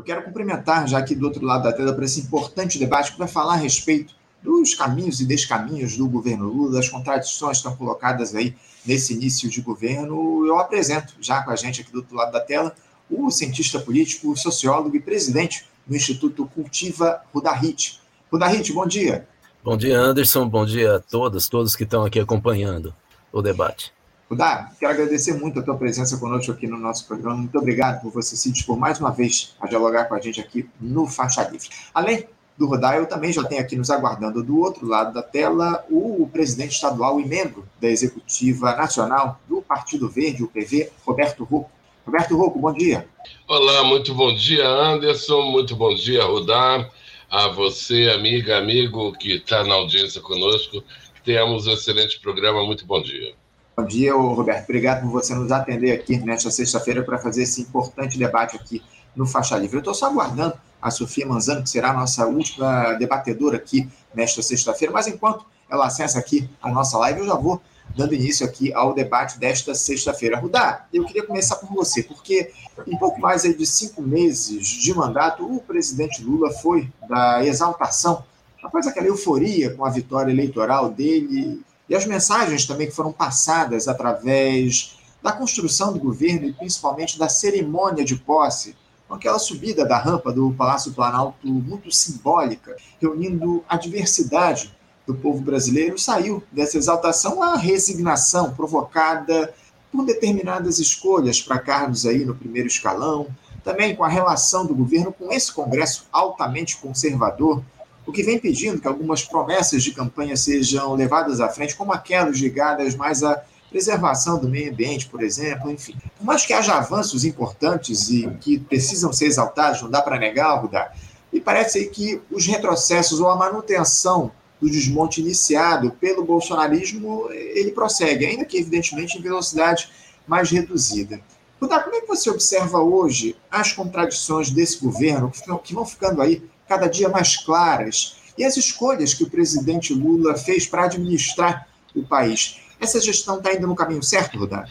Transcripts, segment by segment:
Eu quero cumprimentar já aqui do outro lado da tela para esse importante debate que vai falar a respeito dos caminhos e descaminhos do governo Lula, das contradições que estão colocadas aí nesse início de governo. Eu apresento já com a gente aqui do outro lado da tela o cientista político, sociólogo e presidente do Instituto Cultiva Rudahit. Rudahit, bom dia. Bom dia, Anderson. Bom dia a todas, todos que estão aqui acompanhando o debate. Rudá, quero agradecer muito a tua presença conosco aqui no nosso programa. Muito obrigado por você se dispor mais uma vez a dialogar com a gente aqui no Faixa Livre. Além do Rodar, eu também já tenho aqui nos aguardando do outro lado da tela o presidente estadual e membro da Executiva Nacional do Partido Verde, o PV, Roberto Rocco. Roberto Rocco, bom dia. Olá, muito bom dia, Anderson. Muito bom dia, Rodar. A você, amiga, amigo que está na audiência conosco. Tenhamos um excelente programa. Muito bom dia. Bom dia, Roberto. Obrigado por você nos atender aqui nesta sexta-feira para fazer esse importante debate aqui no Faixa Livre. Eu estou só aguardando a Sofia Manzano, que será a nossa última debatedora aqui nesta sexta-feira, mas enquanto ela acessa aqui a nossa live, eu já vou dando início aqui ao debate desta sexta-feira. Rudá, eu queria começar por você, porque em pouco mais de cinco meses de mandato, o presidente Lula foi da exaltação, após aquela euforia com a vitória eleitoral dele, e as mensagens também que foram passadas através da construção do governo e principalmente da cerimônia de posse com aquela subida da rampa do Palácio Planalto muito simbólica, reunindo a diversidade do povo brasileiro, saiu dessa exaltação a resignação provocada por determinadas escolhas para cargos aí no primeiro escalão, também com a relação do governo com esse Congresso altamente conservador, o que vem pedindo que algumas promessas de campanha sejam levadas à frente, como aquelas ligadas mais a preservação do meio ambiente, por exemplo, enfim. Por mais que haja avanços importantes e que precisam ser exaltados, não dá para negar, Rudá, me parece aí que os retrocessos ou a manutenção do desmonte iniciado pelo bolsonarismo, ele prossegue, ainda que, evidentemente, em velocidade mais reduzida. Rudá, como é que você observa hoje as contradições desse governo, que vão ficando aí cada dia mais claras, e as escolhas que o presidente Lula fez para administrar o país? Essa gestão está indo no caminho certo, Rudá?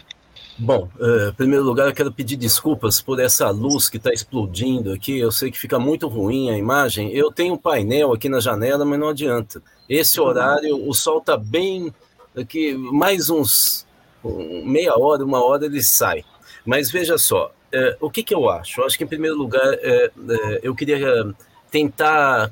Bom, uh, em primeiro lugar, eu quero pedir desculpas por essa luz que está explodindo aqui. Eu sei que fica muito ruim a imagem. Eu tenho um painel aqui na janela, mas não adianta. Esse horário, o sol está bem aqui, mais uns meia hora, uma hora ele sai. Mas veja só, uh, o que, que eu acho? Eu acho que, em primeiro lugar, uh, eu queria tentar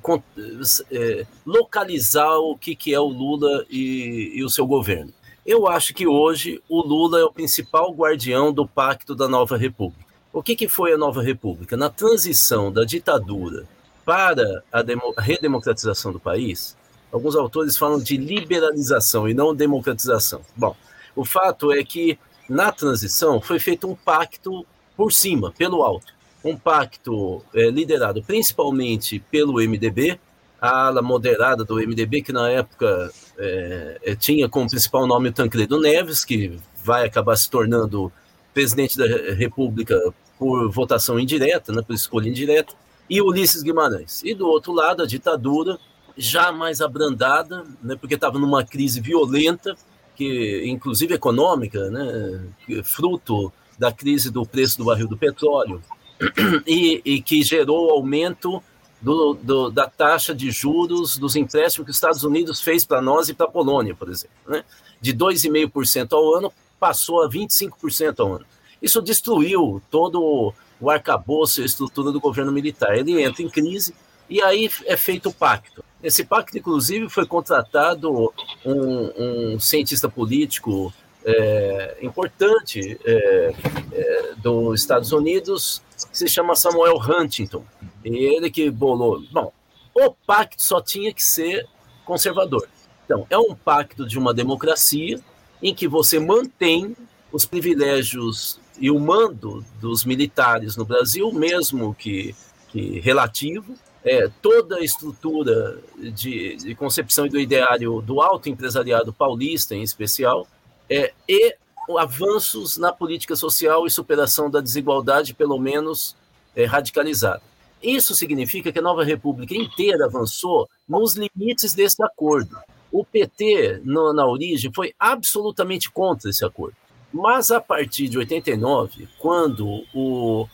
localizar o que, que é o Lula e, e o seu governo. Eu acho que hoje o Lula é o principal guardião do Pacto da Nova República. O que, que foi a Nova República? Na transição da ditadura para a redemocratização do país, alguns autores falam de liberalização e não democratização. Bom, o fato é que na transição foi feito um pacto por cima, pelo alto. Um pacto é, liderado principalmente pelo MDB, a ala moderada do MDB, que na época é, é, tinha como principal nome o Tancredo Neves, que vai acabar se tornando presidente da República por votação indireta, né, por escolha indireta, e Ulisses Guimarães. E do outro lado, a ditadura, já mais abrandada, né, porque estava numa crise violenta, que inclusive econômica, né, fruto da crise do preço do barril do petróleo, e, e que gerou aumento do, do, da taxa de juros dos empréstimos que os Estados Unidos fez para nós e para a Polônia, por exemplo. Né? De 2,5% ao ano, passou a 25% ao ano. Isso destruiu todo o arcabouço e a estrutura do governo militar. Ele entra em crise e aí é feito o pacto. Esse pacto, inclusive, foi contratado um, um cientista político é, importante é, é, dos Estados Unidos, que se chama Samuel Huntington. Ele que bolou. Bom, o pacto só tinha que ser conservador. Então, é um pacto de uma democracia em que você mantém os privilégios e o mando dos militares no Brasil, mesmo que, que relativo, é, toda a estrutura de, de, concepção e do ideário do alto empresariado paulista, em especial, é, e avanços na política social e superação da desigualdade, pelo menos é, radicalizada. Isso significa que a nova república inteira avançou nos limites desse acordo. O PT, no, na origem, foi absolutamente contra esse acordo. Mas a partir de 89, quando o,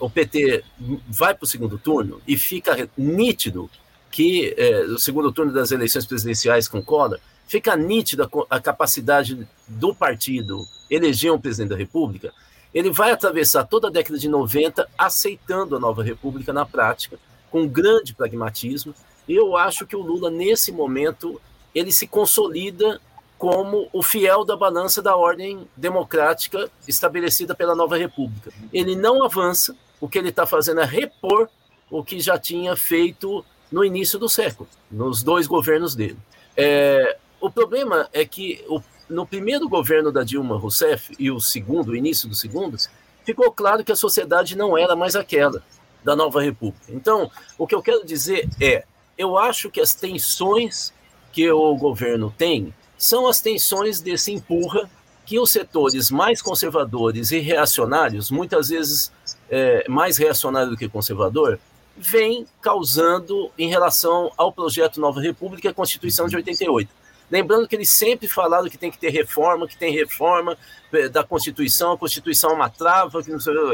o PT vai para o segundo turno e fica nítido que é, o segundo turno das eleições presidenciais com Collor, fica nítida a capacidade do partido eleger um presidente da República, ele vai atravessar toda a década de 90 aceitando a nova República na prática, com grande pragmatismo. Eu acho que o Lula, nesse momento, ele se consolida como o fiel da balança da ordem democrática estabelecida pela nova República. Ele não avança, o que ele está fazendo é repor o que já tinha feito no início do século, nos dois governos dele. É, o problema é que o, no primeiro governo da Dilma Rousseff e o segundo, o início do segundo, ficou claro que a sociedade não era mais aquela da nova república. Então, o que eu quero dizer é, eu acho que as tensões que o governo tem são as tensões desse empurra que os setores mais conservadores e reacionários, muitas vezes é, mais reacionário do que conservador, vem causando em relação ao projeto Nova República e a Constituição de 88. Lembrando que eles sempre falaram que tem que ter reforma, que tem reforma eh, da Constituição, a Constituição é uma trava,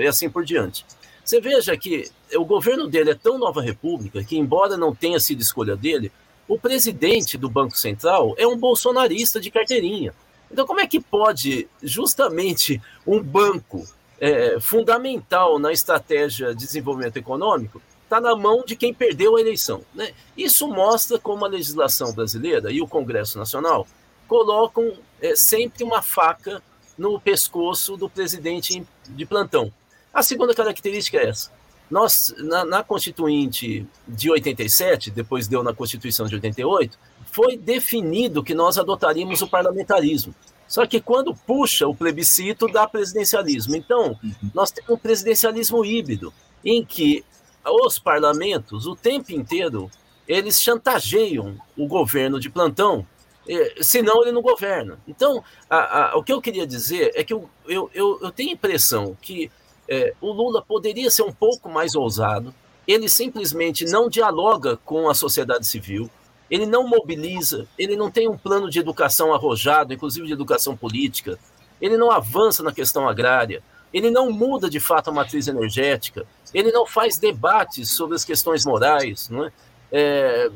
e assim por diante. Você veja que o governo dele é tão Nova República que, embora não tenha sido escolha dele, o presidente do Banco Central é um bolsonarista de carteirinha. Então, como é que pode justamente um banco é, fundamental na estratégia de desenvolvimento econômico está na mão de quem perdeu a eleição. Né? Isso mostra como a legislação brasileira e o Congresso Nacional colocam é, sempre uma faca no pescoço do presidente de plantão. A segunda característica é essa. Nós, na, na Constituinte de 87, depois deu na Constituição de 88, foi definido que nós adotaríamos o parlamentarismo. Só que quando puxa o plebiscito, dá presidencialismo. Então, uhum. nós temos um presidencialismo híbrido, em que os parlamentos, o tempo inteiro, eles chantageiam o governo de plantão, senão ele não governa. Então, a, a, o que eu queria dizer é que eu, eu, eu, eu tenho a impressão que é, o Lula poderia ser um pouco mais ousado, ele simplesmente não dialoga com a sociedade civil, ele não mobiliza, ele não tem um plano de educação arrojado, inclusive de educação política, ele não avança na questão agrária, ele não muda de fato a matriz energética, ele não faz debates sobre as questões morais, não é? é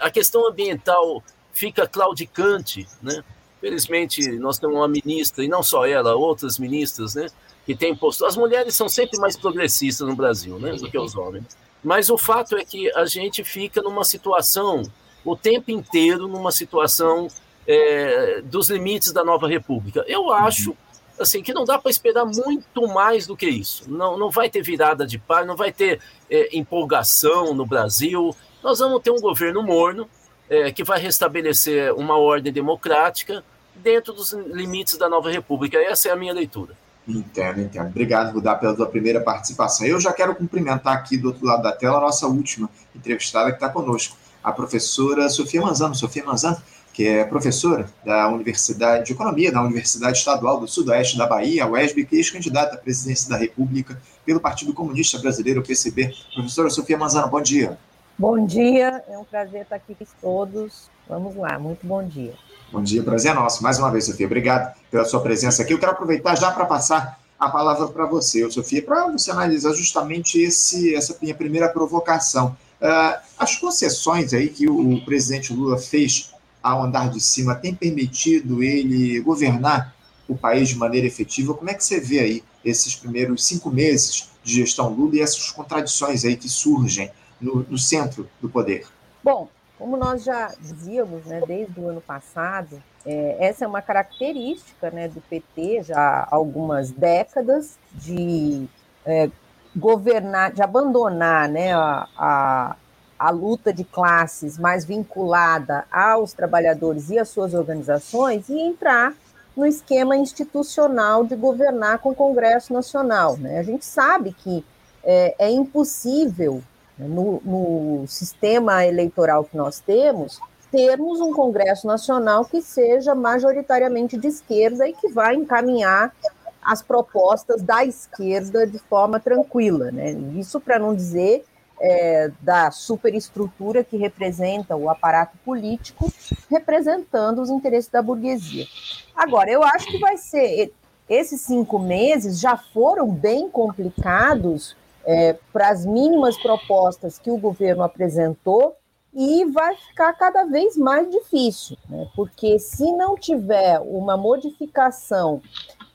a questão ambiental fica claudicante, né? Felizmente, nós temos uma ministra, e não só ela, outras ministras, né? Que têm postura. As mulheres são sempre mais progressistas no Brasil, né? Do que os homens. Mas o fato é que a gente fica numa situação, o tempo inteiro, numa situação é, dos limites da nova república. Eu acho assim, que não dá para esperar muito mais do que isso. Não, não vai ter virada de par, não vai ter é, empolgação no Brasil. Nós vamos ter um governo morno é, que vai restabelecer uma ordem democrática dentro dos limites da nova república. Essa é a minha leitura. Entendo, entendo. Obrigado, Rudá, pela tua primeira participação. Eu já quero cumprimentar aqui do outro lado da tela a nossa última entrevistada que está conosco, a professora Sofia Manzano. Sofia Manzano, que é professora da Universidade de Economia da Universidade Estadual do Sudoeste da Bahia, UESB, que é ex-candidata à presidência da República pelo Partido Comunista Brasileiro, o PCB. Professora Sofia Manzano, bom dia. Bom dia, é um prazer estar aqui com todos. Vamos lá, muito bom dia. Bom dia, prazer é nosso. Mais uma vez, Sofia, obrigado pela sua presença aqui. Eu quero aproveitar já para passar a palavra para você, Sofia, para você analisar justamente esse, essa minha primeira provocação. Uh, as concessões aí que o, o presidente Lula fez ao andar de cima tem permitido ele governar o país de maneira efetiva? Como é que você vê aí esses primeiros cinco meses de gestão Lula e essas contradições aí que surgem no, no centro do poder? Bom, como nós já dizíamos né, desde o ano passado, é, essa é uma característica né, do PT já há algumas décadas de é, governar, de abandonar né, a, a a luta de classes mais vinculada aos trabalhadores e às suas organizações e entrar no esquema institucional de governar com o Congresso Nacional. Né? A gente sabe que é, é impossível, né, no, no sistema eleitoral que nós temos, termos um Congresso Nacional que seja majoritariamente de esquerda e que vai encaminhar as propostas da esquerda de forma tranquila. Né? Isso para não dizer é, da superestrutura que representa o aparato político, representando os interesses da burguesia. Agora, eu acho que vai ser esses cinco meses já foram bem complicados é, para as mínimas propostas que o governo apresentou e vai ficar cada vez mais difícil, né? porque se não tiver uma modificação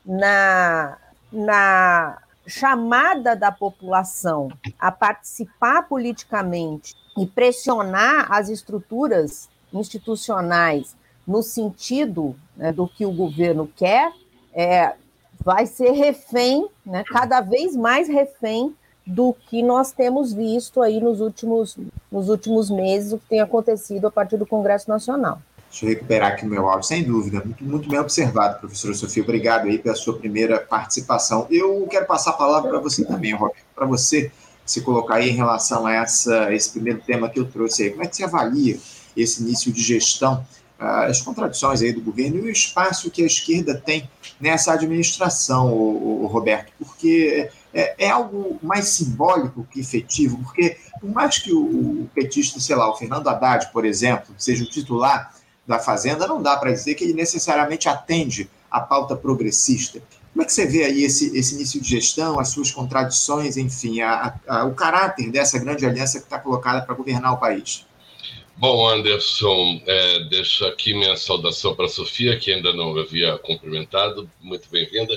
na, na chamada da população a participar politicamente e pressionar as estruturas institucionais no sentido né, do que o governo quer, é, vai ser refém, né, cada vez mais refém do que nós temos visto aí nos últimos, nos últimos meses, o que tem acontecido a partir do Congresso Nacional. Deixa eu recuperar aqui o meu áudio, sem dúvida. Muito, muito bem observado, professora Sofia. Obrigado aí pela sua primeira participação. Eu quero passar a palavra para você também, Roberto, para você se colocar aí em relação a essa, esse primeiro tema que eu trouxe aí. Como é que você avalia esse início de gestão, ah, as contradições aí do governo e o espaço que a esquerda tem nessa administração, o, Roberto? Porque é, é, algo mais simbólico que efetivo, porque por mais que o petista, sei lá, o Fernando Haddad, por exemplo, seja o titular da Fazenda, não dá para dizer que ele necessariamente atende à pauta progressista. Como é que você vê aí esse, esse início de gestão, as suas contradições, enfim, a, a, o caráter dessa grande aliança que está colocada para governar o país? Bom, Anderson, é, deixo aqui minha saudação para a Sofia, que ainda não havia cumprimentado. Muito bem-vinda.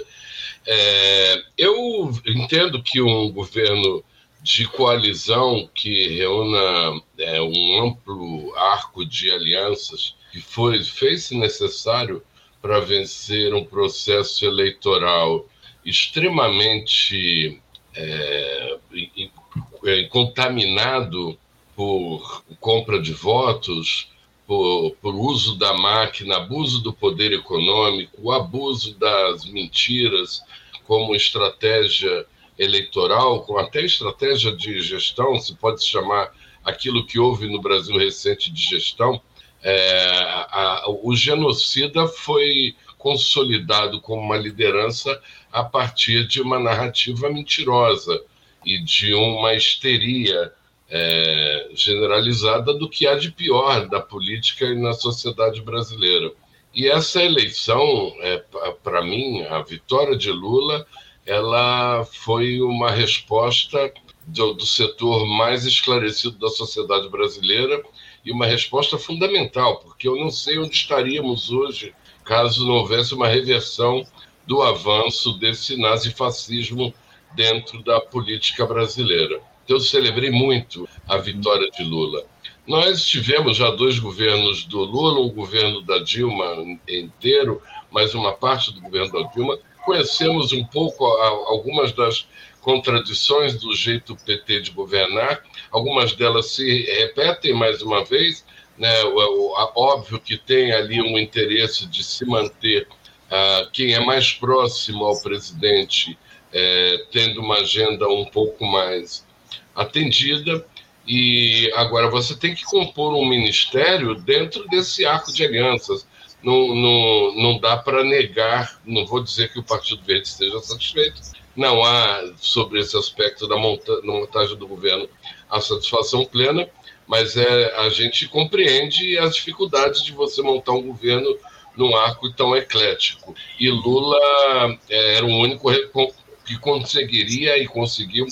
É, eu entendo que um governo de coalizão que reúna é, um amplo arco de alianças que foi fez-se necessário para vencer um processo eleitoral extremamente é, contaminado por compra de votos, por, por, uso da máquina, abuso do poder econômico, abuso das mentiras como estratégia eleitoral, como até estratégia de gestão, se pode chamar aquilo que houve no Brasil recente de gestão, é, a, o genocida foi consolidado como uma liderança a partir de uma narrativa mentirosa e de uma histeria é, generalizada do que há de pior da política e na sociedade brasileira. E essa eleição, é, para mim, a vitória de Lula, ela foi uma resposta do, do setor mais esclarecido da sociedade brasileira e uma resposta fundamental, porque eu não sei onde estaríamos hoje caso não houvesse uma reversão do avanço desse nazifascismo dentro da política brasileira. Então, eu celebrei muito a vitória de Lula. Nós tivemos já dois governos do Lula, um governo da Dilma inteiro, mais uma parte do governo da Dilma. Conhecemos um pouco algumas das contradições do jeito PT de governar, algumas delas se repetem mais uma vez. Né? Óbvio que tem ali um interesse de se manter uh, quem é mais próximo ao presidente, é, tendo uma agenda um pouco mais atendida. E agora você tem que compor um ministério dentro desse arco de alianças. Não, não, não dá para negar, não vou dizer que o Partido Verde esteja satisfeito, não há sobre esse aspecto da monta montagem do governo a satisfação plena, mas é, a gente compreende as dificuldades de você montar um governo num arco tão eclético. E Lula é, era o único que conseguiria e conseguiu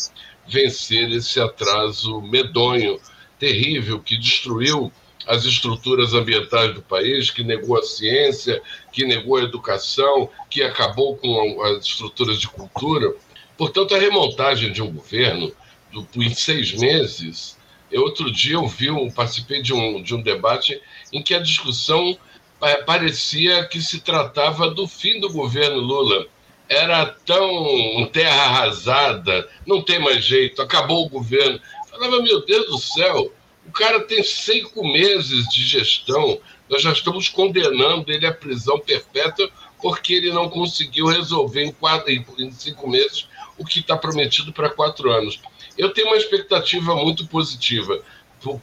vencer esse atraso medonho, terrível, que destruiu as estruturas ambientais do país, que negou a ciência, que negou a educação, que acabou com as estruturas de cultura. Portanto, a remontagem de um governo do, em seis meses. Eu, outro dia eu vi, eu participei de um, de um debate em que a discussão é, parecia que se tratava do fim do governo Lula. Era tão terra arrasada, não tem mais jeito, acabou o governo. Falava, meu Deus do céu, o cara tem cinco meses de gestão, nós já estamos condenando ele à prisão perpétua porque ele não conseguiu resolver em, quatro, em cinco meses o que está prometido para quatro anos. Eu tenho uma expectativa muito positiva.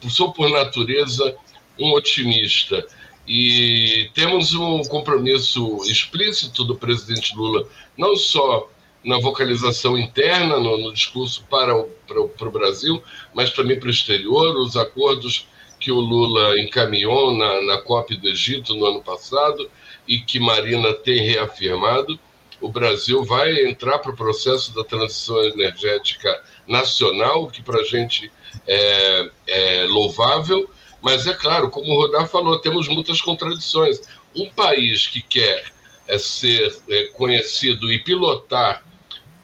Sou, por natureza, um otimista. E temos um compromisso explícito do presidente Lula, não só na vocalização interna, no, no discurso para o, para, para o Brasil, mas também para o exterior. Os acordos que o Lula encaminhou na, na COP do Egito no ano passado e que Marina tem reafirmado o Brasil vai entrar para o processo da transição energética nacional, que para a gente é, é louvável, mas é claro, como o Rodar falou, temos muitas contradições. Um país que quer é, ser é, conhecido e pilotar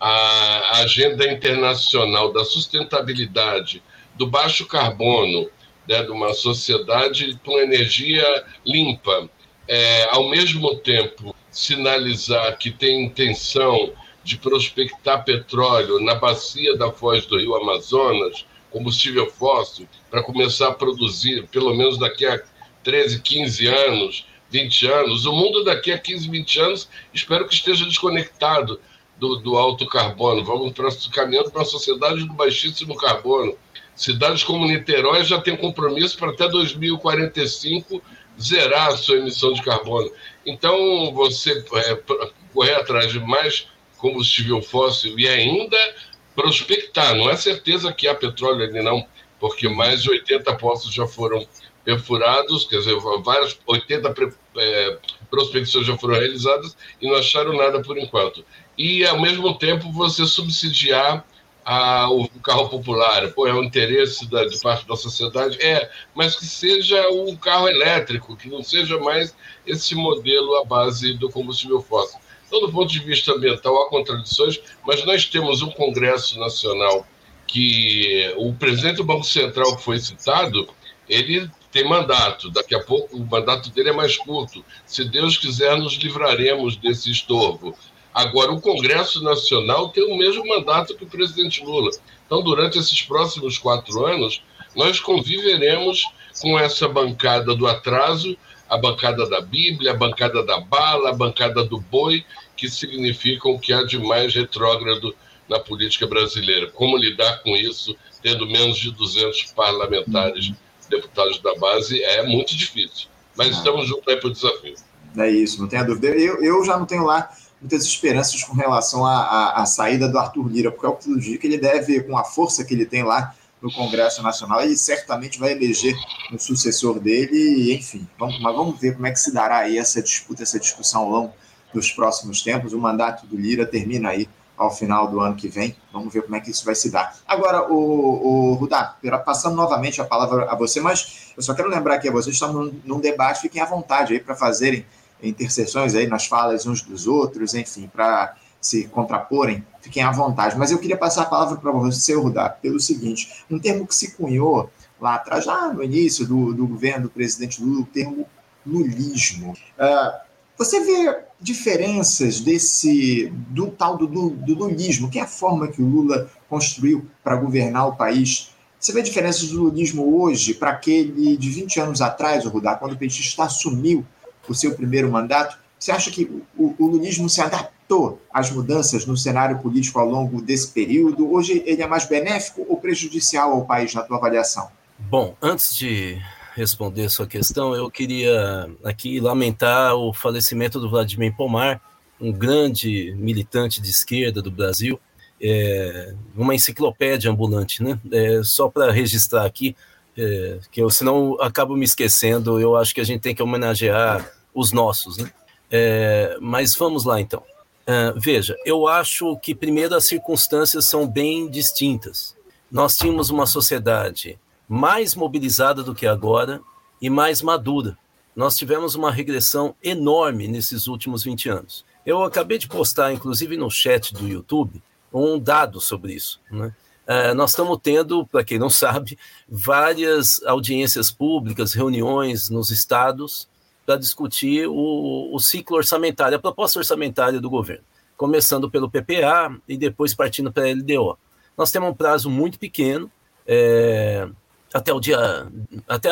a agenda internacional da sustentabilidade, do baixo carbono, né, de uma sociedade com energia limpa, é, ao mesmo tempo sinalizar que tem intenção de prospectar petróleo na bacia da foz do rio Amazonas, combustível fóssil, para começar a produzir, pelo menos daqui a 13, 15 anos, 20 anos. O mundo daqui a 15, 20 anos, espero que esteja desconectado do, do alto carbono. Vamos caminhando para uma sociedade do baixíssimo carbono. Cidades como Niterói já têm compromisso para até 2045 zerar a sua emissão de carbono. Então, você é, correr atrás de mais combustível fóssil e ainda prospectar. Não é certeza que há petróleo ali, não, porque mais de 80 poços já foram perfurados, quer dizer, várias 80 é, prospecções já foram realizadas e não acharam nada por enquanto. E, ao mesmo tempo, você subsidiar a, o carro popular. Pô, é um interesse da, de parte da sociedade? É, mas que seja um carro elétrico, que não seja mais esse modelo à base do combustível fóssil. Então, do ponto de vista ambiental, há contradições, mas nós temos um Congresso Nacional que o presidente do Banco Central que foi citado, ele tem mandato. Daqui a pouco o mandato dele é mais curto. Se Deus quiser, nos livraremos desse estorvo. Agora, o Congresso Nacional tem o mesmo mandato que o presidente Lula. Então, durante esses próximos quatro anos, nós conviveremos com essa bancada do atraso, a bancada da Bíblia, a bancada da bala, a bancada do boi, que significam que há de mais retrógrado na política brasileira. Como lidar com isso, tendo menos de 200 parlamentares, deputados da base, é muito difícil. Mas estamos juntos aí para o desafio. É isso, não tenha dúvida. Eu, eu já não tenho lá muitas esperanças com relação à, à, saída do Arthur Lira, porque é o que tudo diz que ele deve, com a força que ele tem lá no Congresso Nacional, ele certamente vai eleger um sucessor dele, enfim. Vamos, mas vamos ver como é que se dará aí essa disputa, essa discussão ao longo dos próximos tempos. O mandato do Lira termina aí ao final do ano que vem. Vamos ver como é que isso vai se dar. Agora, o, o Rudá, passando novamente a palavra a você, mas eu só quero lembrar que vocês estão num, num debate, fiquem à vontade aí para fazerem interseções aí nas falas uns dos outros, enfim, para se contraporem, fiquem à vontade. Mas eu queria passar a palavra para você, Rudá, pelo seguinte: um termo que se cunhou lá atrás, lá no início do, do governo do presidente Lula, o termo lulismo. Uh, você vê diferenças desse do tal do, do, do lulismo, que é a forma que o Lula construiu para governar o país. Você vê diferenças do lulismo hoje para aquele de 20 anos atrás, o Rudá, quando o petista assumiu o seu primeiro mandato. Você acha que o, o lulismo se adaptou às mudanças no cenário político ao longo desse período? Hoje ele é mais benéfico ou prejudicial ao país, na tua avaliação? Bom, antes de responder sua questão, eu queria aqui lamentar o falecimento do Vladimir Pomar, um grande militante de esquerda do Brasil, é, uma enciclopédia ambulante, né? É, só para registrar aqui, é, que eu senão acabo me esquecendo, eu acho que a gente tem que homenagear os nossos, né? É, mas vamos lá então. É, veja, eu acho que primeiro as circunstâncias são bem distintas. Nós tínhamos uma sociedade mais mobilizada do que agora e mais madura. Nós tivemos uma regressão enorme nesses últimos 20 anos. Eu acabei de postar, inclusive no chat do YouTube, um dado sobre isso. Né? Uh, nós estamos tendo, para quem não sabe, várias audiências públicas, reuniões nos estados, para discutir o, o, ciclo orçamentário, a proposta orçamentária do governo, começando pelo PPA e depois partindo para a LDO. Nós temos um prazo muito pequeno, é, até, o dia, até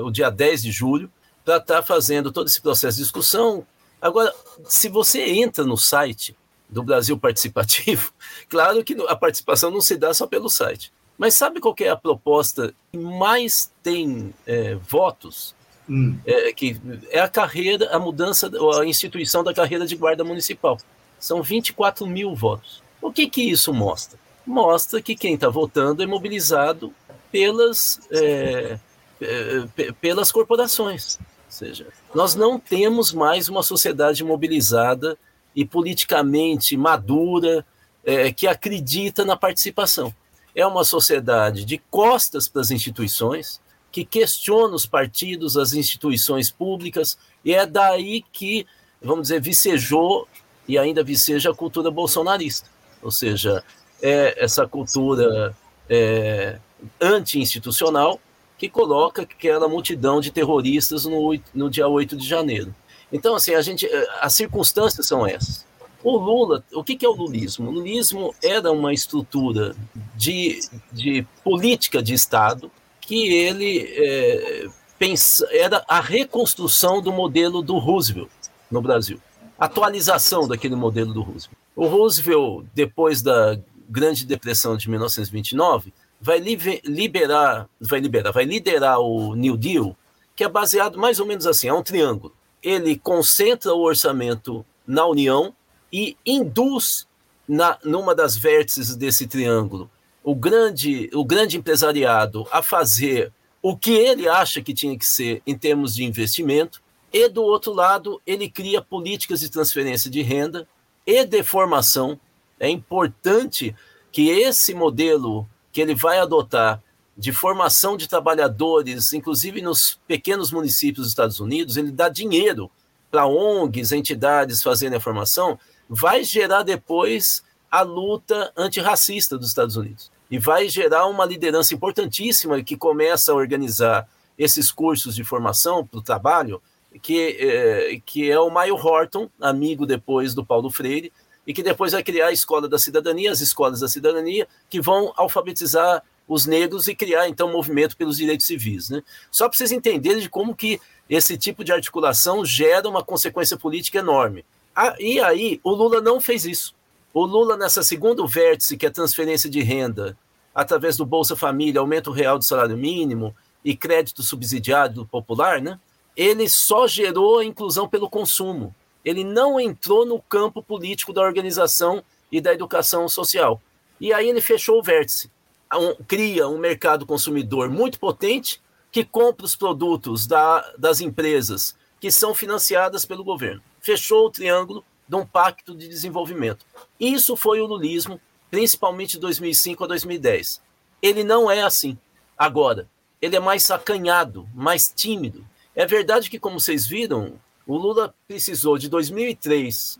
o dia 10 de julho, para estar tá fazendo todo esse processo de discussão. Agora, se você entra no site do Brasil Participativo, claro que a participação não se dá só pelo site. Mas sabe qual é a proposta que mais tem é, votos? Hum. É, que é a carreira, a mudança, a instituição da carreira de guarda municipal. São 24 mil votos. O que, que isso mostra? Mostra que quem está votando é mobilizado pelas, é, é, pelas corporações. Ou seja, nós não temos mais uma sociedade mobilizada e politicamente madura, é, que acredita na participação. É uma sociedade de costas para as instituições, que questiona os partidos, as instituições públicas, e é daí que, vamos dizer, vicejou e ainda viceja a cultura bolsonarista. Ou seja, é essa cultura é, anti-institucional que coloca aquela multidão de terroristas no, no dia 8 de janeiro. Então, assim, a gente, as circunstâncias são essas. O Lula, o que, é o lulismo? O lulismo era uma estrutura de, de política de Estado que ele é, pensa, era a reconstrução do modelo do Roosevelt no Brasil, atualização daquele modelo do Roosevelt. O Roosevelt, depois da Grande Depressão de 1929, vai liberar, vai liberar, vai liderar o New Deal, que é baseado mais ou menos assim, é um triângulo. Ele concentra o orçamento na União, e induz na, numa das vértices desse triângulo o grande, o grande empresariado a fazer o que ele acha que tinha que ser em termos de investimento, e do outro lado, ele cria políticas de transferência de renda e de formação. É importante que esse modelo que ele vai adotar de formação de trabalhadores, inclusive nos pequenos municípios dos Estados Unidos, ele dá dinheiro para ONGs, entidades fazerem a formação, vai gerar depois a luta antirracista dos Estados Unidos. E vai gerar uma liderança importantíssima que começa a organizar esses cursos de formação para o trabalho, que, é, que é o Maio Horton, amigo depois do Paulo Freire, e que depois vai criar a Escola da Cidadania, as escolas da cidadania, que vão alfabetizar os negros e criar, então, movimento pelos direitos civis. Né? Só para vocês entenderem de como que esse tipo de articulação gera uma consequência política enorme. Ah, e aí, o Lula não fez isso. O Lula, nessa segunda vértice, que é transferência de renda através do Bolsa Família, aumento real do salário mínimo e crédito subsidiado do popular, né? Ele só gerou a inclusão pelo consumo. Ele não entrou no campo político da organização e da educação social. E aí ele fechou o vértice. Um, cria um mercado consumidor muito potente que compra os produtos da, das empresas que são financiadas pelo governo fechou o triângulo de um pacto de desenvolvimento. Isso foi o lulismo, principalmente de 2005 a 2010. Ele não é assim. Agora, ele é mais sacanhado, mais tímido. É verdade que, como vocês viram, o Lula precisou de 2003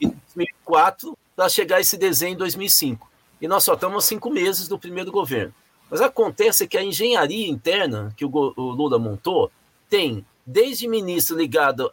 e 2004 para chegar a esse desenho em 2005. E nós só estamos cinco meses do primeiro governo. Mas acontece que a engenharia interna que o, o Lula montou tem desde ministro ligado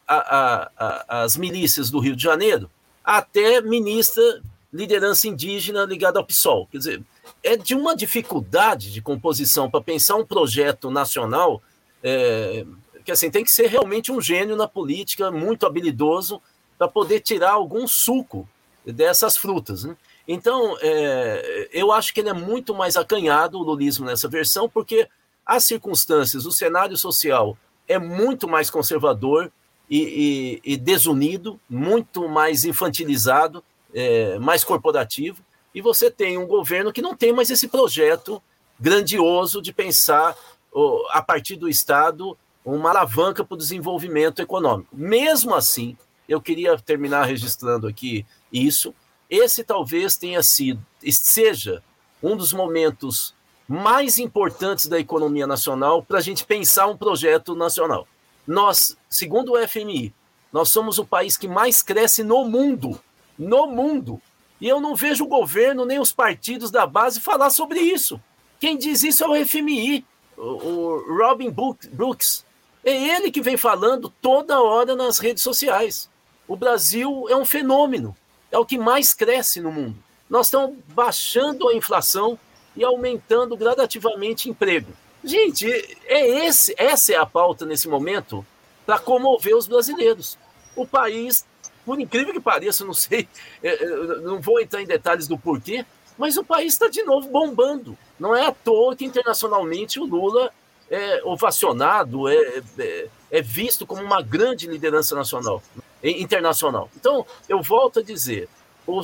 às milícias do Rio de Janeiro, até ministra liderança indígena ligada ao PSOL. Quer dizer, é de uma dificuldade de composição para pensar um projeto nacional é, que assim tem que ser realmente um gênio na política, muito habilidoso para poder tirar algum suco dessas frutas. Né? Então, é, eu acho que ele é muito mais acanhado, o lulismo, nessa versão, porque as circunstâncias, o cenário social é muito mais conservador e, e, e desunido, muito mais infantilizado, é, mais corporativo, e você tem um governo que não tem mais esse projeto grandioso de pensar a partir do Estado uma alavanca para o desenvolvimento econômico. Mesmo assim, eu queria terminar registrando aqui isso. Esse talvez tenha sido, seja um dos momentos mais importantes da economia nacional para a gente pensar um projeto nacional. Nós, segundo o FMI, nós somos o país que mais cresce no mundo. No mundo. E eu não vejo o governo nem os partidos da base falar sobre isso. Quem diz isso é o FMI, o Robin Brooks. É ele que vem falando toda hora nas redes sociais. O Brasil é um fenômeno, é o que mais cresce no mundo. Nós estamos baixando a inflação, e aumentando gradativamente emprego. Gente, é esse, essa é a pauta nesse momento para comover os brasileiros. O país, por incrível que pareça, não sei, é, é, não vou entrar em detalhes do porquê, mas o país está de novo bombando. Não é à toa que internacionalmente o Lula é ovacionado, é, é, é visto como uma grande liderança nacional, internacional. Então, eu volto a dizer,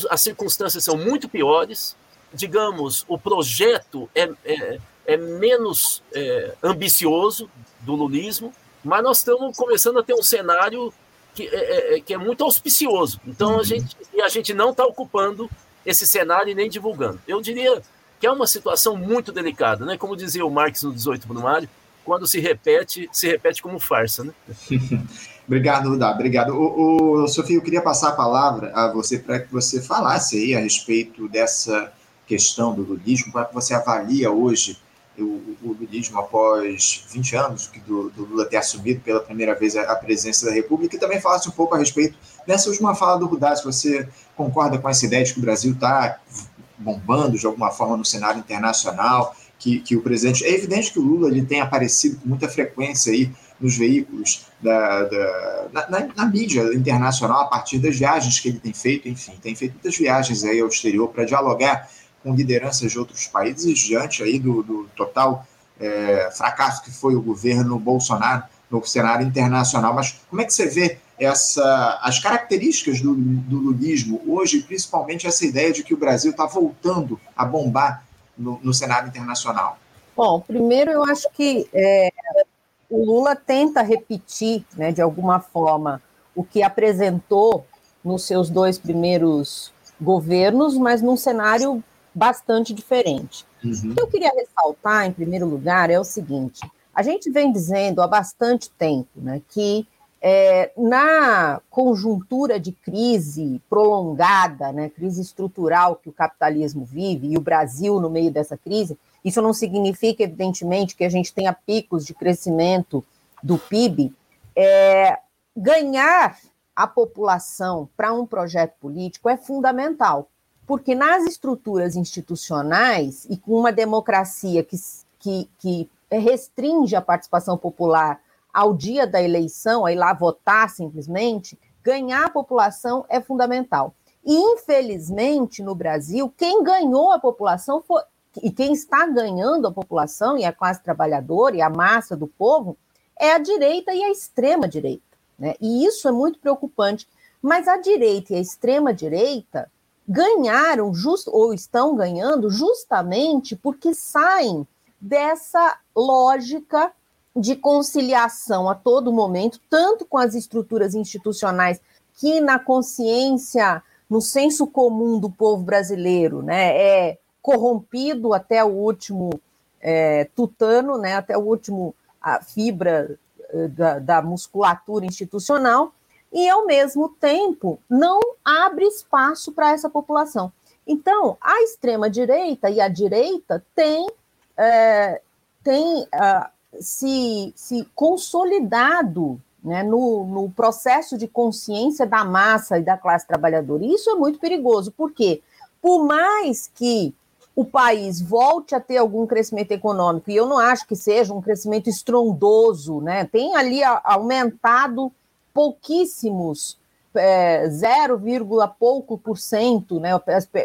as circunstâncias são muito piores, digamos, o projeto é, é, é menos é, ambicioso do lulismo, mas nós estamos começando a ter um cenário que é, é, que é muito auspicioso. Então, a uhum. gente, e a gente não está ocupando esse cenário e nem divulgando. Eu diria que é uma situação muito delicada, né? Como dizia o Marx no 18 Brumário, quando se repete, se repete como farsa, né? Obrigado, Rudá. Obrigado. O, o, Sofia, eu queria passar a palavra a você para que você falasse aí a respeito dessa questão do ludismo, para que você avalia hoje o, o ludismo após 20 anos do, do, Lula ter assumido pela primeira vez a, a, presença da República e também falasse um pouco a respeito dessa última fala do Rudá, se você concorda com essa ideia de que o Brasil está bombando de alguma forma no cenário internacional, que, que o presidente... É evidente que o Lula ele tem aparecido com muita frequência aí nos veículos, da, da na, na, mídia internacional, a partir das viagens que ele tem feito, enfim, tem feito muitas viagens aí ao exterior para dialogar com lideranças de outros países diante aí do, do total é, fracasso que foi o governo Bolsonaro no cenário internacional. Mas como é que você vê essa, as características do, do lulismo hoje, principalmente essa ideia de que o Brasil está voltando a bombar no, no, cenário internacional? Bom, primeiro eu acho que é, o Lula tenta repetir, né, de alguma forma, o que apresentou nos seus dois primeiros governos, mas num cenário bastante diferente. Uhum. O que eu queria ressaltar, em primeiro lugar, é o seguinte: a gente vem dizendo há bastante tempo né, que é, na conjuntura de crise prolongada, né, crise estrutural que o capitalismo vive, e o Brasil no meio dessa crise, isso não significa, evidentemente, que a gente tenha picos de crescimento do PIB. É, ganhar a população para um projeto político é fundamental, porque nas estruturas institucionais e com uma democracia que, que, que restringe a participação popular ao dia da eleição, ir lá votar simplesmente, ganhar a população é fundamental. E, infelizmente, no Brasil, quem ganhou a população foi, e quem está ganhando a população, e a classe trabalhadora, e a massa do povo, é a direita e a extrema-direita. Né? E isso é muito preocupante. Mas a direita e a extrema-direita ganharam, just, ou estão ganhando, justamente porque saem dessa lógica de conciliação a todo momento, tanto com as estruturas institucionais que na consciência, no senso comum do povo brasileiro, né, é corrompido até o último é, tutano, né, até o último a fibra é, da, da musculatura institucional, e ao mesmo tempo não abre espaço para essa população. Então, a extrema direita e a direita têm é, tem, uh, se, se consolidado né, no, no, processo de consciência da massa e da classe trabalhadora. E isso é muito perigoso, porque por mais que o país volte a ter algum crescimento econômico, e eu não acho que seja um crescimento estrondoso, né? Tem ali aumentado pouquíssimos, é, 0, pouco por cento, né?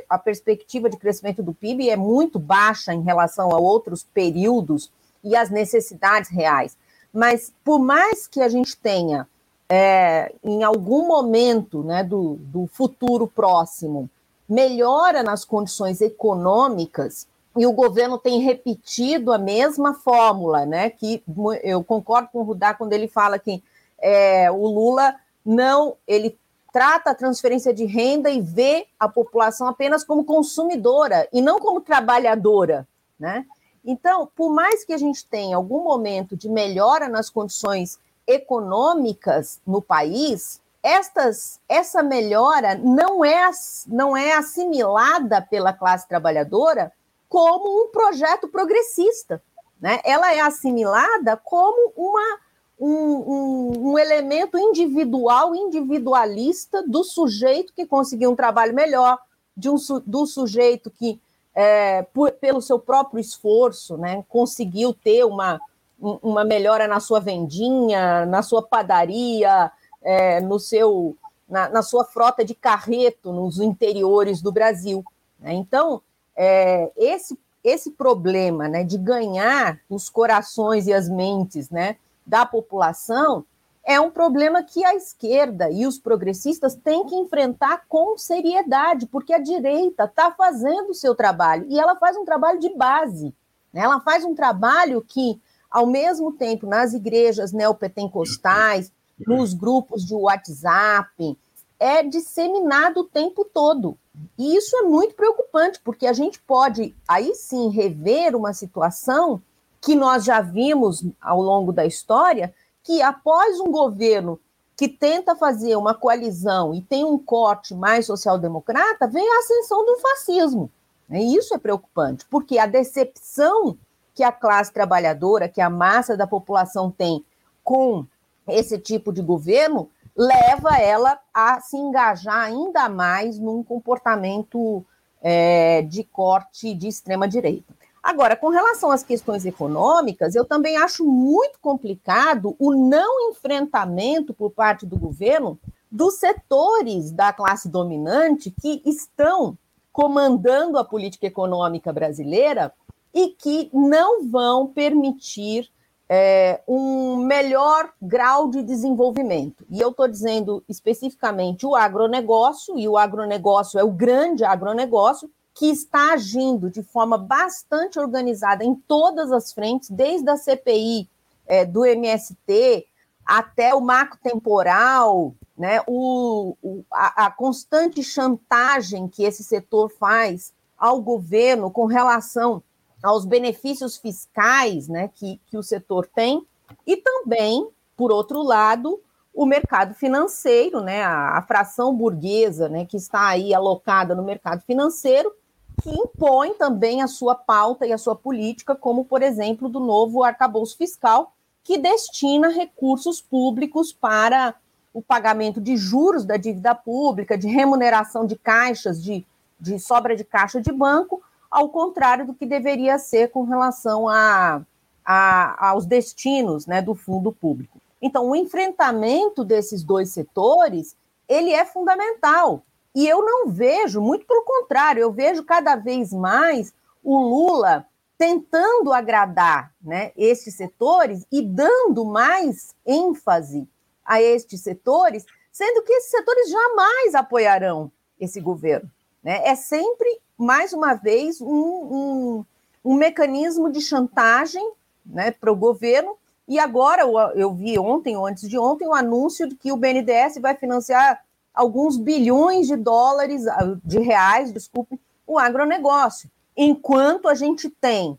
A perspectiva de crescimento do PIB é muito baixa em relação a outros períodos e as necessidades reais. Mas por mais que a gente tenha, é, em algum momento né, do, do futuro próximo, melhora nas condições econômicas, e o governo tem repetido a mesma fórmula, né? Que eu concordo com o Rudá quando ele fala que é, o Lula não, ele trata a transferência de renda e vê a população apenas como consumidora e não como trabalhadora, né? Então, por mais que a gente tenha algum momento de melhora nas condições econômicas no país, estas, essa melhora não é, não é assimilada pela classe trabalhadora como um projeto progressista. Né? Ela é assimilada como uma, um, um, um elemento individual, individualista do sujeito que conseguiu um trabalho melhor, de um, do sujeito que é, por, pelo seu próprio esforço, né, conseguiu ter uma, uma melhora na sua vendinha, na sua padaria, é, no seu, na, na, sua frota de carreto nos interiores do Brasil. Né? Então, é, esse, esse problema né, de ganhar os corações e as mentes né, da população é um problema que a esquerda e os progressistas têm que enfrentar com seriedade, porque a direita está fazendo o seu trabalho e ela faz um trabalho de base. Né? Ela faz um trabalho que, ao mesmo tempo, nas igrejas neopentecostais, nos grupos de WhatsApp, é disseminado o tempo todo. E isso é muito preocupante, porque a gente pode aí sim rever uma situação que nós já vimos ao longo da história, que após um governo que tenta fazer uma coalizão e tem um corte mais social-democrata, vem a ascensão do fascismo. E isso é preocupante, porque a decepção que a classe trabalhadora, que a massa da população tem com esse tipo de governo, leva ela a se engajar ainda mais num comportamento é, de corte de extrema-direita. Agora, com relação às questões econômicas, eu também acho muito complicado o não enfrentamento por parte do governo dos setores da classe dominante que estão comandando a política econômica brasileira e que não vão permitir é, um melhor grau de desenvolvimento. E eu estou dizendo especificamente o agronegócio, e o agronegócio é o grande agronegócio, que está agindo de forma bastante organizada em todas as frentes, desde a CPI é, do MST até o marco temporal, né, o, o a, a constante chantagem que esse setor faz ao governo com relação aos benefícios fiscais né, que, que o setor tem, e também, por outro lado, o mercado financeiro, né, a, a fração burguesa né, que está aí alocada no mercado financeiro, que impõe também a sua pauta e a sua política, como, por exemplo, do novo arcabouço fiscal, que destina recursos públicos para o pagamento de juros da dívida pública, de remuneração de caixas, de, de sobra de caixa de banco, ao contrário do que deveria ser com relação a, a, aos destinos né, do fundo público. Então, o enfrentamento desses dois setores, ele é fundamental. E eu não vejo, muito pelo contrário, eu vejo cada vez mais o Lula tentando agradar né, estes setores e dando mais ênfase a estes setores, sendo que esses setores jamais apoiarão esse governo. Né? É sempre mais uma vez, um, um, um mecanismo de chantagem né, para o governo. E agora, eu, vi ontem ou antes de ontem, o anúncio de que o BNDES vai financiar alguns bilhões de dólares, ah, de reais, desculpe, o agronegócio. Enquanto a gente tem uh,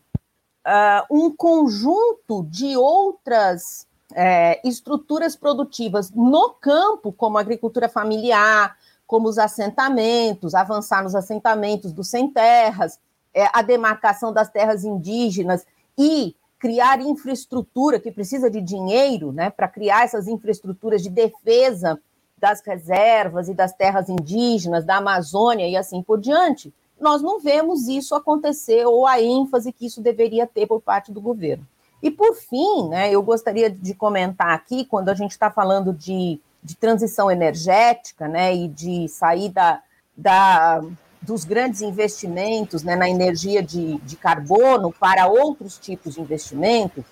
um conjunto de outras é, estruturas produtivas no campo, como a agricultura familiar, como os assentamentos, avançar nos assentamentos dos sem terras, é, a demarcação das terras indígenas e criar infraestrutura que precisa de dinheiro, né, para criar essas infraestruturas de defesa das reservas e das terras indígenas, da Amazônia e assim por diante, nós não vemos isso acontecer ou a ênfase que isso deveria ter por parte do governo. E por fim, né, eu gostaria de comentar aqui, quando a gente está falando de de transição energética, né, e de saída da, dos grandes investimentos né, na energia de, de carbono para outros tipos de investimentos,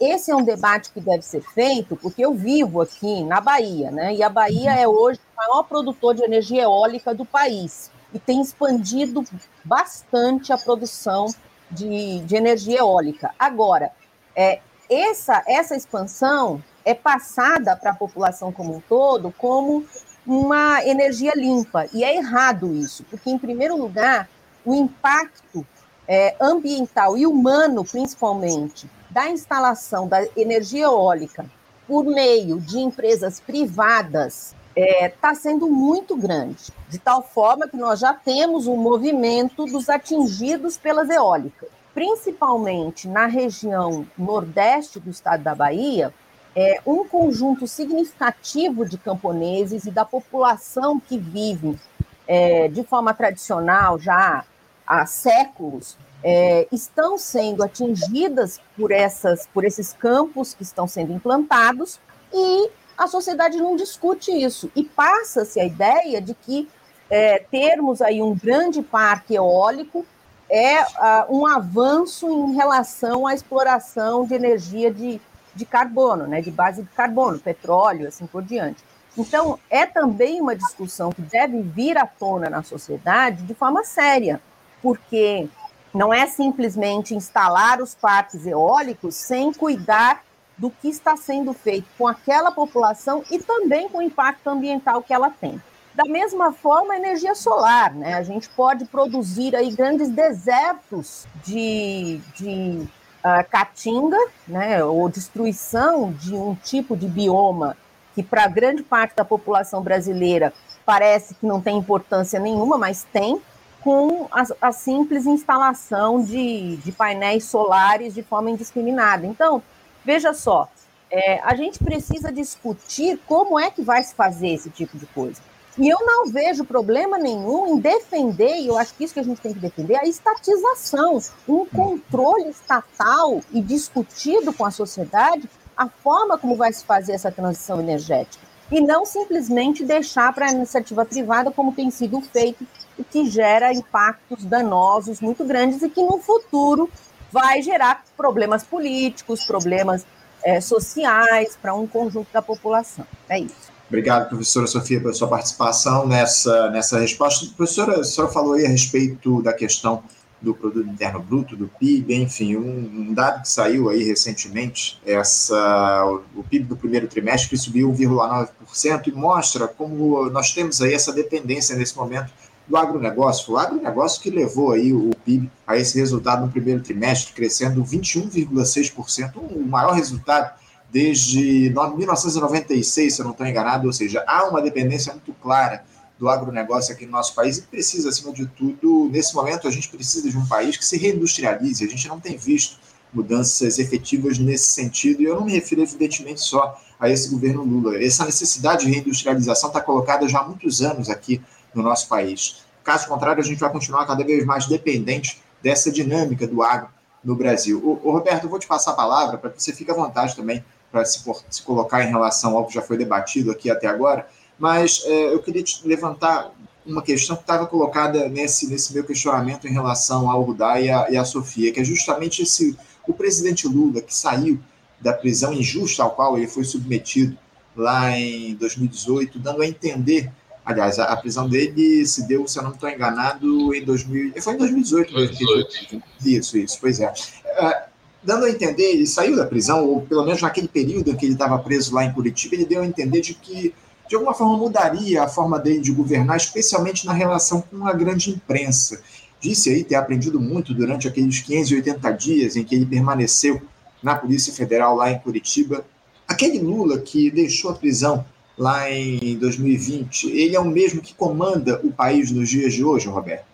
esse é um debate que deve ser feito, porque eu vivo aqui na Bahia, né? E a Bahia é hoje o maior produtor de energia eólica do país e tem expandido bastante a produção de, de energia eólica. Agora, é, essa, essa expansão é passada para a população como um todo como uma energia limpa. E é errado isso, porque, em primeiro lugar, o impacto é, ambiental e humano, principalmente, da instalação da energia eólica por meio de empresas privadas está é, tá sendo muito grande, de tal forma que nós já temos um movimento dos atingidos pelas eólicas, principalmente na região nordeste do estado da Bahia, é, um conjunto significativo de camponeses e da população que vive é, de forma tradicional já há séculos é, estão sendo atingidas por, essas, por esses campos que estão sendo implantados e a sociedade não discute isso. E passa-se a ideia de que é, termos aí um grande parque eólico é uh, um avanço em relação à exploração de energia de, de carbono, né, de base de carbono, petróleo, assim por diante. Então, é também uma discussão que deve vir à tona na sociedade de forma séria, porque não é simplesmente instalar os parques eólicos sem cuidar do que está sendo feito com aquela população e também com o impacto ambiental que ela tem. Da mesma forma, a energia solar, né? A gente pode produzir aí grandes desertos de, de uh, caatinga, né? Ou destruição de um tipo de bioma que para grande parte da população brasileira parece que não tem importância nenhuma, mas tem, com a, a simples instalação de, de, painéis solares de forma indiscriminada. Então, veja só, é, a gente precisa discutir como é que vai se fazer esse tipo de coisa. E eu não vejo problema nenhum em defender, e eu acho que isso que a gente tem que defender, a estatização, um controle estatal e discutido com a sociedade a forma como vai se fazer essa transição energética. E não simplesmente deixar para a iniciativa privada, como tem sido feito, o que gera impactos danosos muito grandes e que no futuro vai gerar problemas políticos, problemas é, sociais para um conjunto da população. É isso. Obrigado, professora Sofia, pela sua participação nessa, nessa resposta. Professora, a senhora falou aí a respeito da questão do produto interno bruto, do PIB, enfim, um, um, dado que saiu aí recentemente, essa, o, o PIB do primeiro trimestre subiu 1,9% e mostra como nós temos aí essa dependência nesse momento do agronegócio. O agronegócio que levou aí o PIB a esse resultado no primeiro trimestre, crescendo 21,6%, o maior resultado desde 1996, se eu não estou enganado, ou seja, há uma dependência muito clara do agronegócio aqui no nosso país e precisa, acima de tudo, nesse momento a gente precisa de um país que se reindustrialize. A gente não tem visto mudanças efetivas nesse sentido, e eu não me refiro, evidentemente, só a esse governo Lula. Essa necessidade de reindustrialização está colocada já há muitos anos aqui no nosso país. Caso contrário, a gente vai continuar cada vez mais dependente dessa dinâmica do agro no Brasil. O, Roberto, eu vou te passar a palavra para que você fique à vontade também para se, se, colocar em relação ao que já foi debatido aqui até agora, mas é, eu queria te levantar uma questão que estava colocada nesse, nesse meu questionamento em relação ao Rudá e a Sofia, que é justamente esse o presidente Lula que saiu da prisão injusta ao qual ele foi submetido lá em 2018, dando a entender, aliás, a, a prisão dele se deu, se eu não estou enganado, em 2000, foi em 2018. 2018. Isso, isso, pois é. Uh, dando a entender, ele saiu da prisão, ou pelo menos naquele período em que ele estava preso lá em Curitiba, ele deu a entender de que, de alguma forma, mudaria a forma dele de governar, especialmente na relação com a grande imprensa. Disse aí ter aprendido muito durante aqueles 580 dias em que ele permaneceu na Polícia Federal lá em Curitiba. Aquele Lula que deixou a prisão lá em 2020, ele é o mesmo que comanda o país nos dias de hoje, Roberto?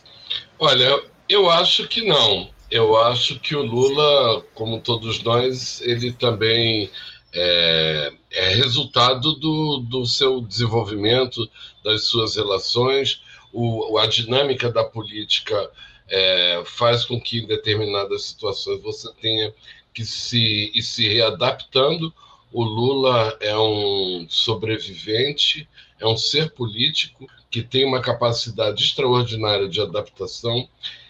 Olha, eu acho que não eu acho que o Lula, como todos nós, ele também é, é resultado do, do seu desenvolvimento, das suas relações, o, a dinâmica da política é, faz com que em determinadas situações você tenha que se ir se readaptando. O Lula é um sobrevivente, é um ser político que tem uma capacidade extraordinária de adaptação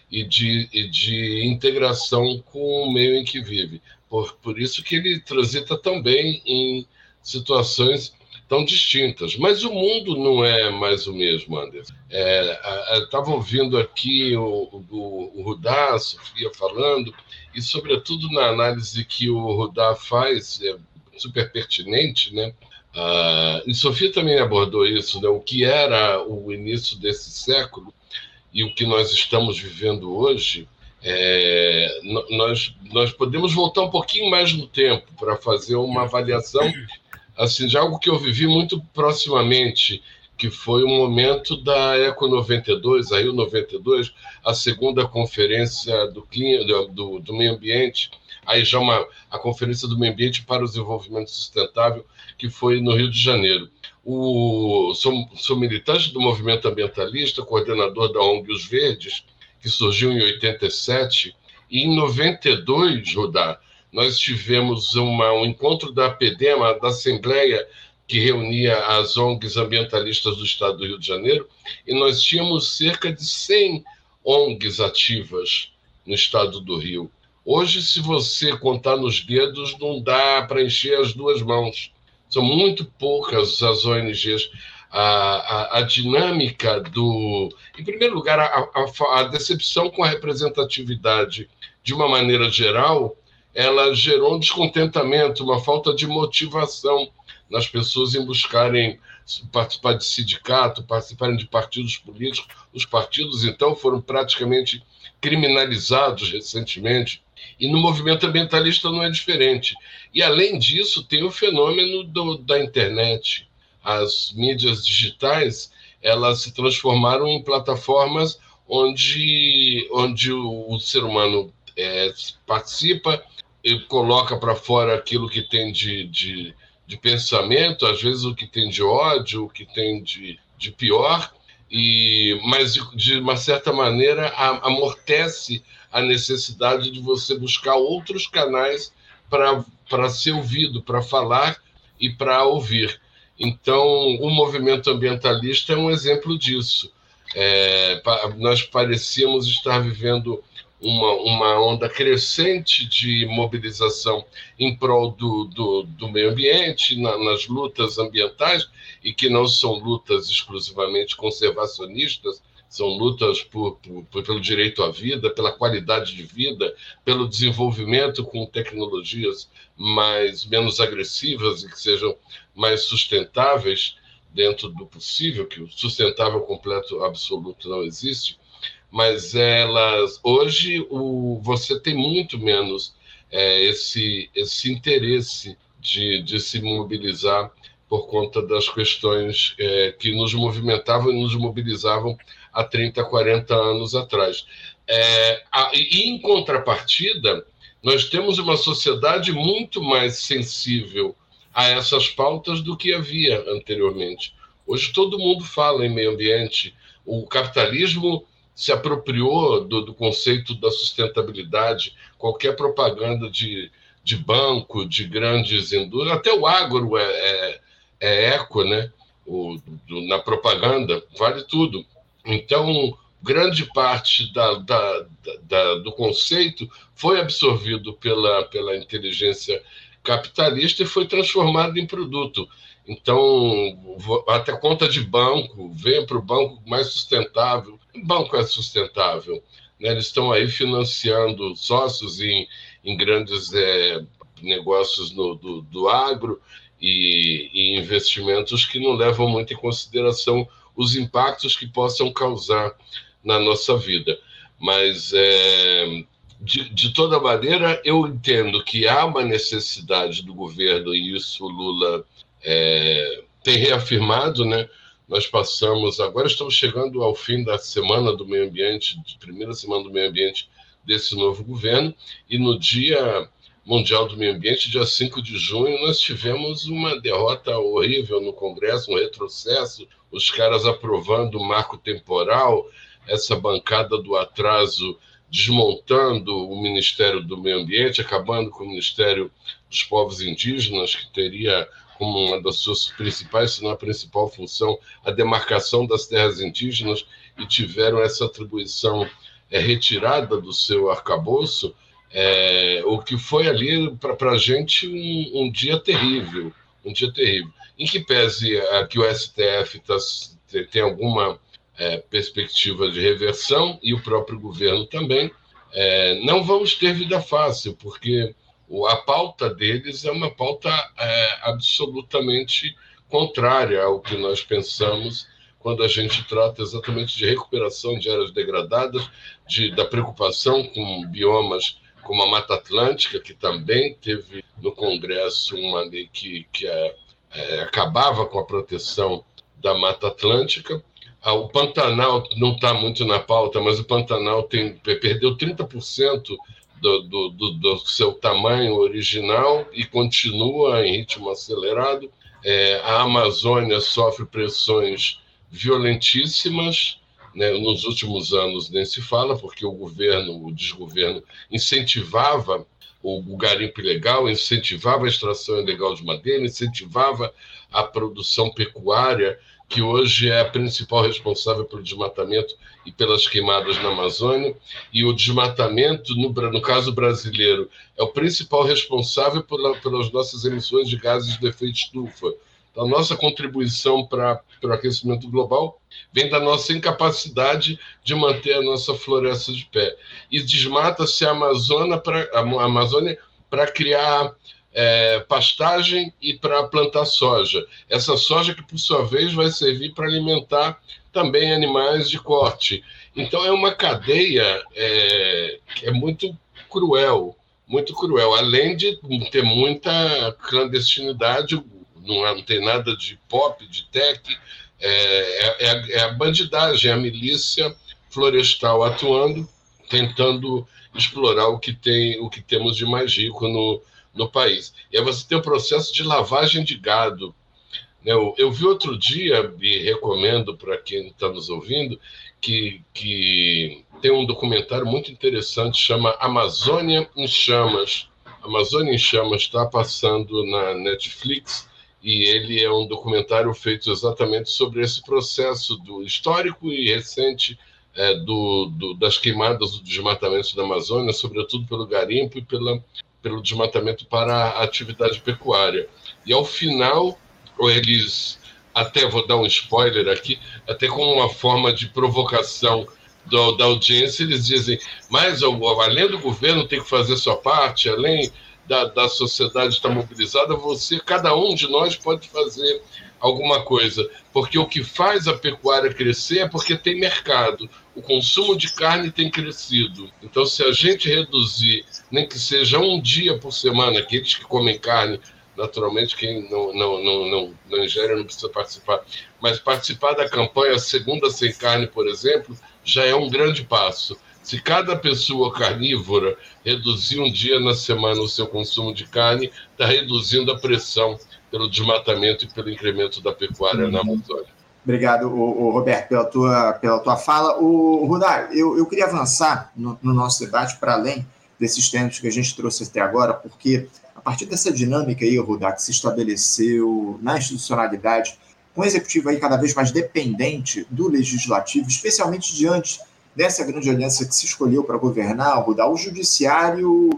e de, e de integração com o meio em que vive. Por, por isso que ele transita tão bem em situações tão distintas. Mas o mundo não é mais o mesmo, Anderson. Estava é, ouvindo aqui o, o, o Rudá, a Sofia falando, e sobretudo na análise que o Rudá faz, é super pertinente, né? Ah, e Sofia também abordou isso, né? o que era o início desse século e o que nós estamos vivendo hoje, é, nós, nós podemos voltar um pouquinho mais no tempo para fazer uma avaliação assim, de algo que eu vivi muito proximamente, que foi o momento da Eco 92, a Rio 92, a segunda conferência do, do, do meio ambiente, aí já uma, a Conferência do Meio Ambiente para o Desenvolvimento Sustentável, que foi no Rio de Janeiro. O, sou, sou militante do movimento ambientalista, coordenador da ONG Os Verdes, que surgiu em 87, e em 92, Rudá, nós tivemos uma, um encontro da APDEMA, da Assembleia, que reunia as ONGs ambientalistas do estado do Rio de Janeiro, e nós tínhamos cerca de 100 ONGs ativas no estado do Rio. Hoje, se você contar nos dedos, não dá para encher as duas mãos. São muito poucas as ONGs. A, a, a dinâmica do. Em primeiro lugar, a, a, decepção com a representatividade, de uma maneira geral, ela gerou um descontentamento, uma falta de motivação nas pessoas em buscarem participar de sindicato, participarem de partidos políticos. Os partidos, então, foram praticamente criminalizados recentemente. E no movimento ambientalista não é diferente. E, além disso, tem o fenômeno do, da internet. As mídias digitais elas se transformaram em plataformas onde, onde o, ser humano é, participa e coloca para fora aquilo que tem de, de, de, pensamento, às vezes o que tem de ódio, o que tem de, de pior, e mas de, de uma certa maneira a, amortece a necessidade de você buscar outros canais para ser ouvido, para falar e para ouvir. Então, o movimento ambientalista é um exemplo disso. É, nós parecíamos estar vivendo uma, uma onda crescente de mobilização em prol do, do, do meio ambiente, na, nas lutas ambientais, e que não são lutas exclusivamente conservacionistas, são lutas por, por, pelo direito à vida, pela qualidade de vida, pelo desenvolvimento com tecnologias mais menos agressivas e que sejam mais sustentáveis dentro do possível, que o sustentável completo absoluto não existe, mas elas hoje o, você tem muito menos é, esse, esse interesse de, de se mobilizar por conta das questões é, que nos movimentavam e nos mobilizavam há 30, 40 anos atrás. É, a, e, em contrapartida, nós temos uma sociedade muito mais sensível a essas pautas do que havia anteriormente. Hoje todo mundo fala em meio ambiente. O capitalismo se apropriou do, do conceito da sustentabilidade. Qualquer propaganda de, de banco, de grandes indústrias, até o agro é, é, é eco, né? O, do, na propaganda, vale tudo. Então, grande parte da, da, da, do conceito foi absorvido pela, pela inteligência capitalista e foi transformado em produto. Então, até conta de banco, venha para o banco mais sustentável. O banco é sustentável. Né? Eles estão aí financiando sócios em, em grandes é, negócios no, do, do agro e, e investimentos que não levam muito em consideração os impactos que possam causar na nossa vida. Mas, é, de, de, toda maneira, eu entendo que há uma necessidade do governo, e isso o Lula é, tem reafirmado, né? Nós passamos, agora estamos chegando ao fim da semana do meio ambiente, primeira semana do meio ambiente desse novo governo, e no Dia Mundial do Meio Ambiente, dia 5 de junho, nós tivemos uma derrota horrível no Congresso, um retrocesso, os caras aprovando o marco temporal, essa bancada do atraso desmontando o Ministério do Meio Ambiente, acabando com o Ministério dos Povos Indígenas, que teria como uma das suas principais, se não a principal função, a demarcação das terras indígenas, e tiveram essa atribuição é, retirada do seu arcabouço, é, o que foi ali para a gente um, um, dia terrível, um dia terrível. Em que pese a, que o STF tá, tem alguma é, perspectiva de reversão e o próprio governo também, é, não vamos ter vida fácil, porque a pauta deles é uma pauta é, absolutamente contrária ao que nós pensamos quando a gente trata exatamente de recuperação de áreas degradadas, de, da preocupação com biomas como a Mata Atlântica, que também teve no Congresso uma lei que, que é, é, acabava com a proteção da Mata Atlântica. Ah, o Pantanal não está muito na pauta, mas o Pantanal tem, perdeu 30% do, do, do, do, seu tamanho original e continua em ritmo acelerado. É, a Amazônia sofre pressões violentíssimas. Né? Nos últimos anos nem se fala, porque o governo, o desgoverno, incentivava o, garimpo ilegal, incentivava a extração ilegal de madeira, incentivava a produção pecuária que hoje é a principal responsável pelo desmatamento e pelas queimadas na Amazônia, e o desmatamento, no, no caso brasileiro, é o principal responsável pela, pelas nossas emissões de gases de efeito estufa. Então, a nossa contribuição para o aquecimento global vem da nossa incapacidade de manter a nossa floresta de pé. E desmata-se a Amazônia para a Amazônia para criar é, pastagem e para plantar soja. Essa soja que, por sua vez, vai servir para alimentar também animais de corte. Então, é uma cadeia é, que é muito cruel, muito cruel. Além de ter muita clandestinidade, não, não tem nada de pop, de tech, é, é, é a bandidagem, a milícia florestal atuando, tentando explorar o que tem, o que temos de mais rico no, no país. E aí você tem o processo de lavagem de gado. Né? Eu, eu vi outro dia, e recomendo para quem está nos ouvindo, que, que tem um documentário muito interessante, chama Amazônia em Chamas. Amazônia em Chamas está passando na Netflix e ele é um documentário feito exatamente sobre esse processo do histórico e recente é, do, do, das queimadas do desmatamento da Amazônia, sobretudo pelo garimpo e pela, pelo desmatamento para a atividade pecuária. E ao final, eles, até vou dar um spoiler aqui, até como uma forma de provocação do, da audiência, eles dizem: mas além do governo tem que fazer sua parte, além da, da sociedade estar mobilizada, você, cada um de nós pode fazer alguma coisa, porque o que faz a pecuária crescer é porque tem mercado. O consumo de carne tem crescido. Então, se a gente reduzir, nem que seja um dia por semana, aqueles que comem carne, naturalmente quem não, não, não, não, não ingere não precisa participar, mas participar da campanha Segunda Sem Carne, por exemplo, já é um grande passo. Se cada pessoa carnívora reduzir um dia na semana o seu consumo de carne, está reduzindo a pressão pelo desmatamento e pelo incremento da pecuária uhum. na Amazônia. Obrigado, o, o, Roberto, pela tua, pela tua fala. O Rudar, eu, eu queria avançar no, no nosso debate para além desses temas que a gente trouxe até agora, porque a partir dessa dinâmica aí, Rudar, que se estabeleceu na institucionalidade, com o executivo aí cada vez mais dependente do legislativo, especialmente diante dessa grande aliança que se escolheu para governar, Rudar, o judiciário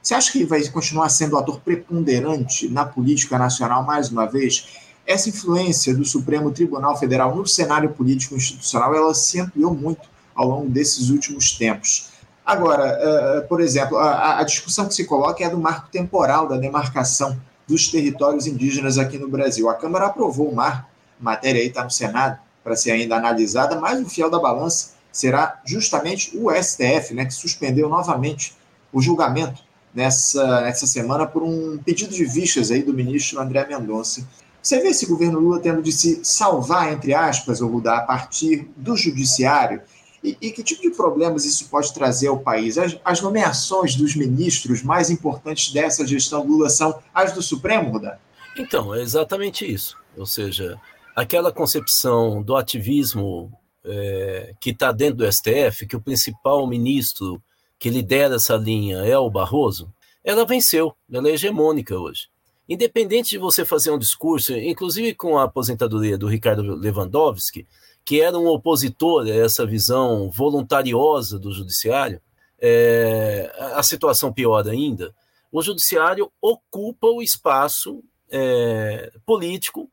você acha que vai continuar sendo um ator preponderante na política nacional mais uma vez? Essa influência do Supremo Tribunal Federal no cenário político institucional, ela se ampliou muito ao longo desses últimos tempos. Agora, uh, por exemplo, a, discussão que se coloca é do marco temporal da demarcação dos territórios indígenas aqui no Brasil. A Câmara aprovou o marco, a matéria aí está no Senado para ser ainda analisada, mas o fiel da balança será justamente o STF, né, que suspendeu novamente o julgamento nessa, nessa semana por um pedido de vistas aí do ministro André Mendonça. Você vê esse governo Lula tendo de se salvar, entre aspas, ou mudar a partir do judiciário? E, e, que tipo de problemas isso pode trazer ao país? As, as, nomeações dos ministros mais importantes dessa gestão Lula são as do Supremo, Rudá? Então, é exatamente isso. Ou seja, aquela concepção do ativismo é, que está dentro do STF, que o principal ministro que lidera essa linha é o Barroso, ela venceu, ela é hegemônica hoje. Independente de você fazer um discurso, inclusive com a aposentadoria do Ricardo Lewandowski, que era um opositor a essa visão voluntariosa do judiciário, é, a situação piora ainda. O judiciário ocupa o espaço é, político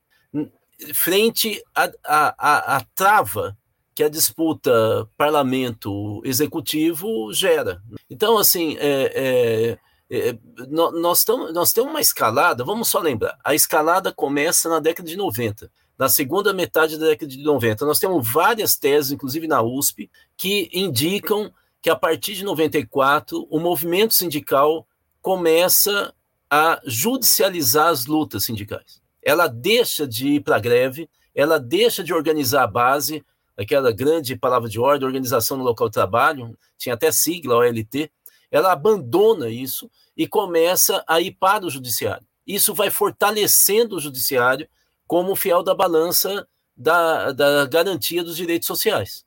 frente à trava que a disputa parlamento-executivo gera. Então, assim, é, é, é, nós, tamo, nós temos uma escalada, vamos só lembrar, a escalada começa na década de 90. Na segunda metade da década de 90, nós temos várias teses, inclusive na USP, que indicam que a partir de 94 o movimento sindical começa a judicializar as lutas sindicais. Ela deixa de ir para a greve, ela deixa de organizar a base, aquela grande palavra de ordem, organização no local de trabalho, tinha até sigla, OLT, ela abandona isso e começa a ir para o judiciário. Isso vai fortalecendo o judiciário como fiel da balança da, da garantia dos direitos sociais.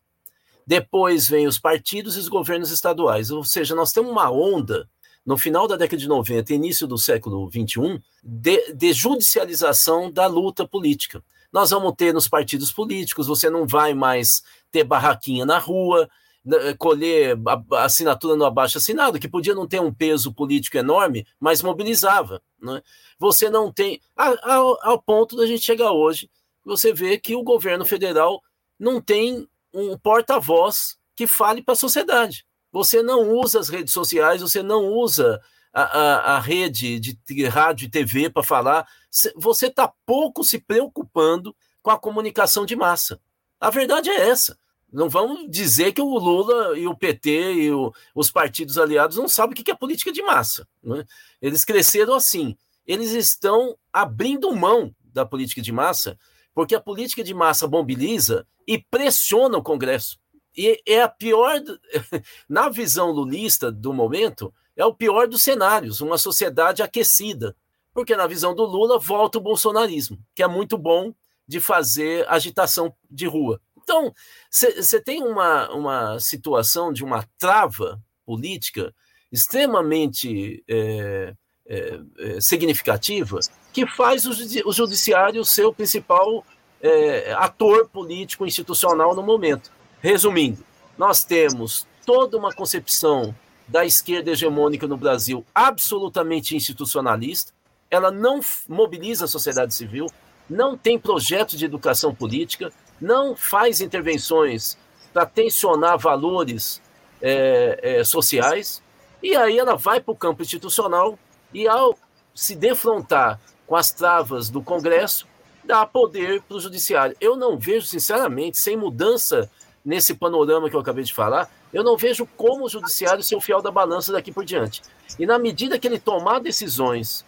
Depois vem os partidos e os governos estaduais, ou seja, nós temos uma onda no final da década de 90 início do século 21 de, de judicialização da luta política nós vamos ter nos partidos políticos, você não vai mais ter barraquinha na rua, colher assinatura no abaixo assinado, que podia não ter um peso político enorme, mas mobilizava. Né? Você não tem. Ao, ao ponto da gente chegar hoje, você vê que o governo federal não tem um porta-voz que fale para a sociedade. Você não usa as redes sociais, você não usa a, a, a rede de rádio e TV para falar. Você está pouco se preocupando com a comunicação de massa. A verdade é essa. Não vamos dizer que o Lula e o PT e o, os partidos aliados não sabem o que é política de massa. Né? Eles cresceram assim. Eles estão abrindo mão da política de massa, porque a política de massa mobiliza e pressiona o Congresso. E é a pior, na visão lulista do momento, é o pior dos cenários, uma sociedade aquecida. Porque na visão do Lula volta o bolsonarismo, que é muito bom de fazer agitação de rua. Então, você tem uma, uma situação de uma trava política extremamente é, é, é, significativa que faz o, o judiciário ser o principal é, ator político institucional no momento. Resumindo, nós temos toda uma concepção da esquerda hegemônica no Brasil absolutamente institucionalista, ela não mobiliza a sociedade civil, não tem projeto de educação política, não faz intervenções para tensionar valores é, é, sociais, e aí ela vai para o campo institucional e, ao se defrontar com as travas do Congresso, dá poder para o Judiciário. Eu não vejo, sinceramente, sem mudança nesse panorama que eu acabei de falar, eu não vejo como o Judiciário ser o fiel da balança daqui por diante. E na medida que ele tomar decisões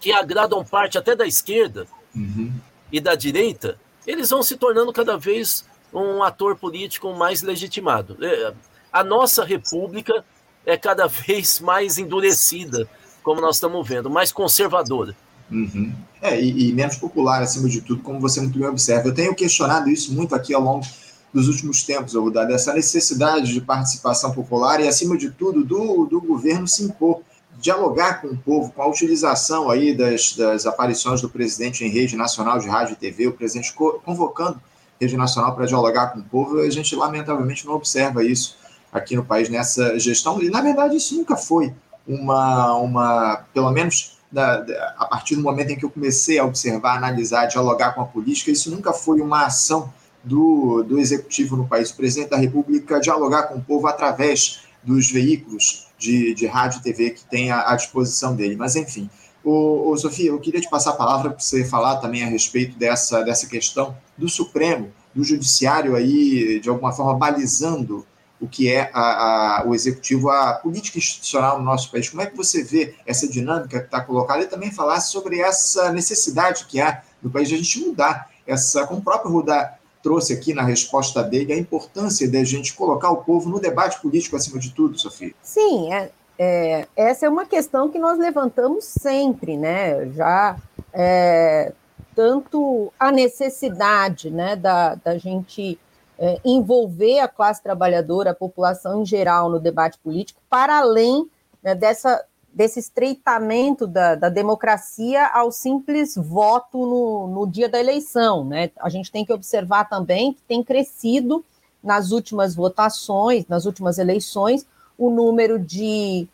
que agradam parte até da esquerda uhum. e da direita, eles vão se tornando cada vez um ator político mais legitimado. É, a nossa república é cada vez mais endurecida, como nós estamos vendo, mais conservadora. Uhum. É, e, e, menos popular, acima de tudo, como você muito bem observa. Eu tenho questionado isso muito aqui ao longo dos últimos tempos, Rudá, dessa necessidade de participação popular e, acima de tudo, do, do governo se impor dialogar com o povo, com a utilização aí das, das aparições do presidente em rede nacional de rádio e TV, o presidente convocando rede nacional para dialogar com o povo, a gente lamentavelmente não observa isso aqui no país nessa gestão, e na verdade isso nunca foi uma, uma pelo menos da, da, a partir do momento em que eu comecei a observar, analisar, dialogar com a política, isso nunca foi uma ação do, do executivo no país. O presidente da República dialogar com o povo através dos veículos de, de rádio e TV que tem à, à disposição dele. Mas, enfim, o, o, Sofia, eu queria te passar a palavra para você falar também a respeito dessa, dessa questão do Supremo, do Judiciário aí, de alguma forma, balizando o que é a, a, o executivo, a política institucional no nosso país. Como é que você vê essa dinâmica que está colocada e também falar sobre essa necessidade que há no país de a gente mudar essa, como o próprio Rudá trouxe aqui na resposta dele a importância da gente colocar o povo no debate político acima de tudo, Sofia. Sim, é, é essa é uma questão que nós levantamos sempre, né? Já é, tanto a necessidade né, da, da gente é, envolver a classe trabalhadora, a população em geral no debate político, para além né, dessa desse estreitamento da, da democracia ao simples voto no, no dia da eleição. Né? A gente tem que observar também que tem crescido nas últimas votações, nas últimas eleições, o número de,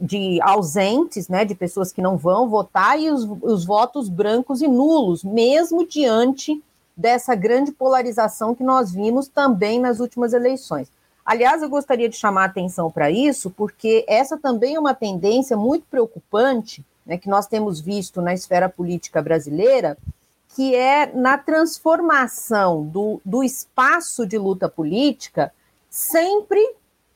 de ausentes, né, de pessoas que não vão votar, e os, os votos brancos e nulos, mesmo diante dessa grande polarização que nós vimos também nas últimas eleições. Aliás, eu gostaria de chamar a atenção para isso, porque essa também é uma tendência muito preocupante né, que nós temos visto na esfera política brasileira, que é na transformação do, do espaço de luta política, sempre,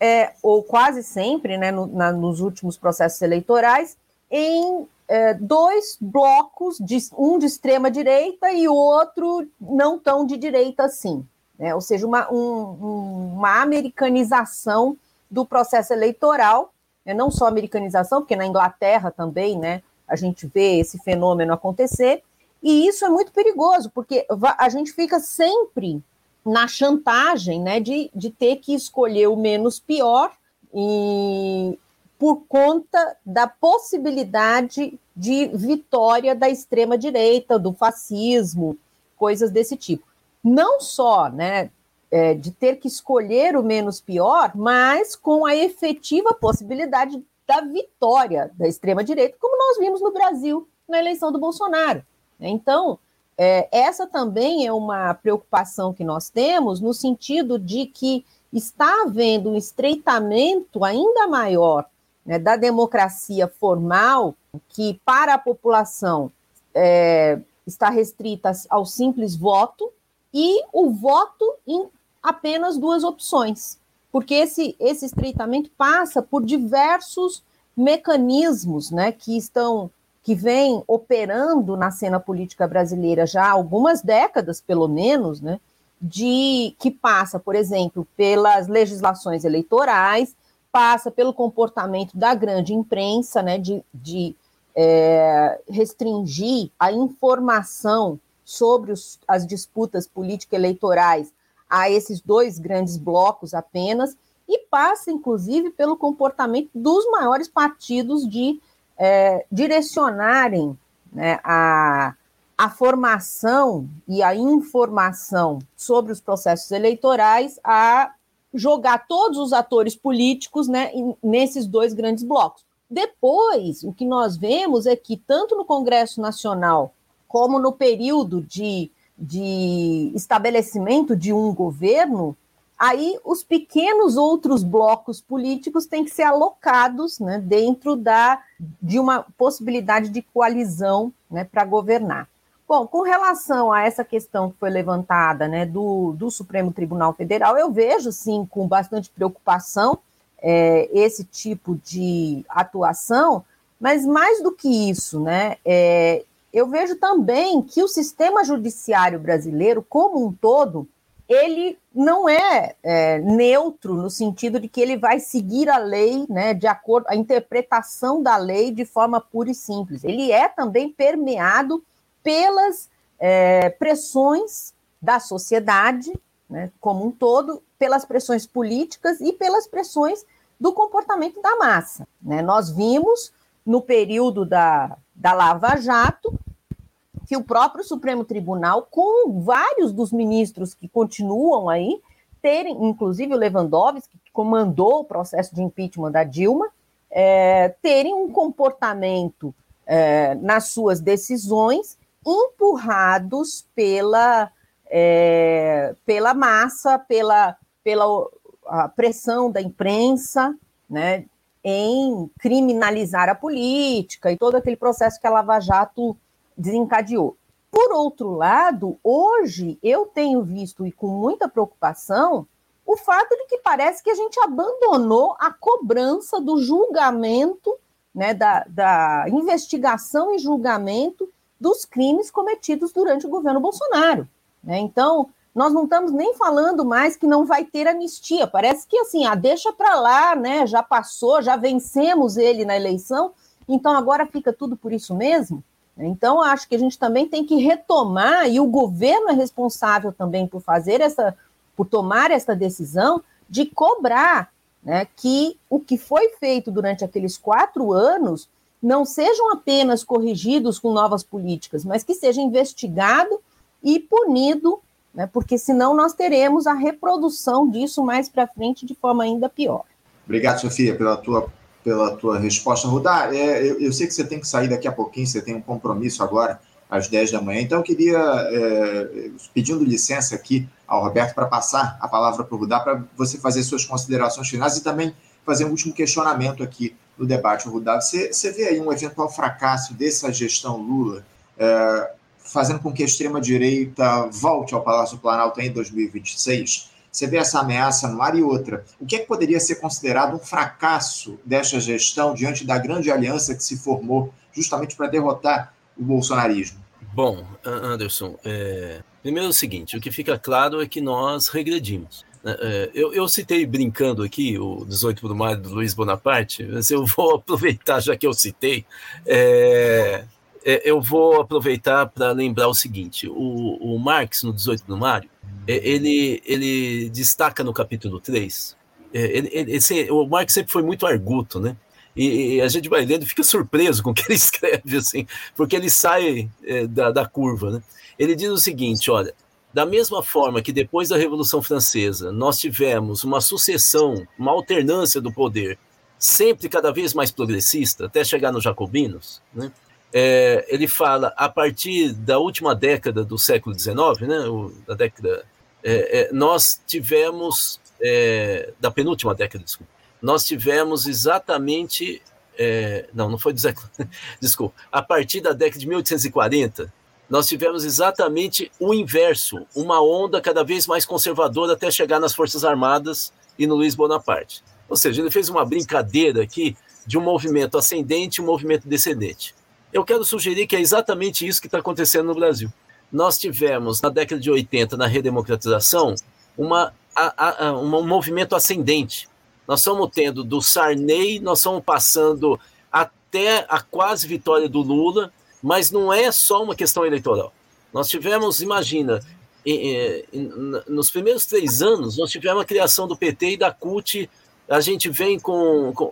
é, ou quase sempre, né, no, na, nos últimos processos eleitorais, em é, dois blocos, de, um de extrema direita e outro não tão de direita assim né? ou seja, uma, um, uma americanização do processo eleitoral, né? não só americanização, porque na Inglaterra também né, a gente vê esse fenômeno acontecer, e isso é muito perigoso, porque a gente fica sempre na chantagem né, de, de ter que escolher o menos pior e por conta da possibilidade de vitória da extrema-direita, do fascismo, coisas desse tipo não só né, é, de ter que escolher o menos pior, mas com a efetiva possibilidade da vitória da extrema-direita, como nós vimos no Brasil na eleição do Bolsonaro. Então, é, essa também é uma preocupação que nós temos, no sentido de que está havendo um estreitamento ainda maior né, da democracia formal, que para a população é, está restrita ao simples voto, e o voto em apenas duas opções, porque esse, esse estreitamento passa por diversos mecanismos né, que estão que vem operando na cena política brasileira já há algumas décadas, pelo menos, né, de que passa, por exemplo, pelas legislações eleitorais, passa pelo comportamento da grande imprensa, né, de, de é, restringir a informação sobre os, as disputas político-eleitorais a esses dois grandes blocos apenas, e passa, inclusive, pelo comportamento dos maiores partidos de é, direcionarem né, a, a formação e a informação sobre os processos eleitorais a jogar todos os atores políticos né, nesses dois grandes blocos. Depois, o que nós vemos é que, tanto no Congresso Nacional como no período de, de estabelecimento de um governo, aí os pequenos outros blocos políticos têm que ser alocados né, dentro da, de uma possibilidade de coalizão né, para governar. Bom, com relação a essa questão que foi levantada né, do, do Supremo Tribunal Federal, eu vejo, sim, com bastante preocupação é, esse tipo de atuação, mas mais do que isso, né, é, eu vejo também que o sistema judiciário brasileiro, como um todo, ele não é, é, neutro no sentido de que ele vai seguir a lei, né, de acordo a interpretação da lei de forma pura e simples. Ele é também permeado pelas é, pressões da sociedade, né, como um todo, pelas pressões políticas e pelas pressões do comportamento da massa. Né? Nós vimos no período da, da Lava Jato que o próprio Supremo Tribunal, com vários dos ministros que continuam aí, terem, inclusive o Lewandowski, que comandou o processo de impeachment da Dilma, é, terem um comportamento é, nas suas decisões empurrados pela, é, pela massa, pela, pela pressão da imprensa, né, em criminalizar a política e todo aquele processo que a Lava Jato desencadeou. Por outro lado, hoje eu tenho visto e com muita preocupação o fato de que parece que a gente abandonou a cobrança do julgamento, né, da, da investigação e julgamento dos crimes cometidos durante o governo Bolsonaro. Né? Então, nós não estamos nem falando mais que não vai ter anistia. Parece que assim, ah, deixa para lá, né? Já passou, já vencemos ele na eleição, então agora fica tudo por isso mesmo. Então, acho que a gente também tem que retomar, e o governo é responsável também por fazer essa, por tomar essa decisão de cobrar né, que o que foi feito durante aqueles quatro anos não sejam apenas corrigidos com novas políticas, mas que seja investigado e punido, né, porque senão nós teremos a reprodução disso mais para frente de forma ainda pior. Obrigado, Sofia, pela tua pela tua resposta. Rudar, é, eu, eu, sei que você tem que sair daqui a pouquinho, você tem um compromisso agora às 10 da manhã, então eu queria, é, pedindo licença aqui ao Roberto para passar a palavra para o Rudar, para você fazer suas considerações finais e também fazer um último questionamento aqui no debate. Rudar, você, você vê aí um eventual fracasso dessa gestão Lula, é, fazendo com que a extrema-direita volte ao Palácio Planalto em 2026? Você vê essa ameaça no ar e outra. O que é que poderia ser considerado um fracasso desta gestão diante da grande aliança que se formou justamente para derrotar o bolsonarismo? Bom, Anderson, é... primeiro é o seguinte: o que fica claro é que nós regredimos. Né? É, eu, eu, citei brincando aqui o 18 de maio do Luiz Bonaparte, mas eu vou aproveitar, já que eu citei, é, eu vou aproveitar para lembrar o seguinte: o, o Marx, no 18 de maio, é, ele, ele destaca no capítulo 3. É, ele, ele, o Marx sempre foi muito arguto, né? E, e, a gente vai lendo fica surpreso com o que ele escreve, assim, porque ele sai é, da, da curva, né? Ele diz o seguinte: olha, da mesma forma que depois da Revolução Francesa nós tivemos uma sucessão, uma alternância do poder, sempre cada vez mais progressista, até chegar nos jacobinos, né? É, ele fala a partir da última década do século XIX, né, da década é, é, nós tivemos, é, da penúltima década, desculpa, nós tivemos exatamente. É, não, não foi do século. Desculpa. A partir da década de 1840, nós tivemos exatamente o inverso, uma onda cada vez mais conservadora até chegar nas Forças Armadas e no Luiz Bonaparte. Ou seja, ele fez uma brincadeira aqui de um movimento ascendente e um movimento descendente. Eu quero sugerir que é exatamente isso que está acontecendo no Brasil. Nós tivemos, na década de 80, na redemocratização, uma, a, a, um movimento ascendente. Nós estamos tendo do Sarney, nós estamos passando até a quase vitória do Lula, mas não é só uma questão eleitoral. Nós tivemos, imagina, nos primeiros três anos, nós tivemos a criação do PT e da CUT. A gente vem com, com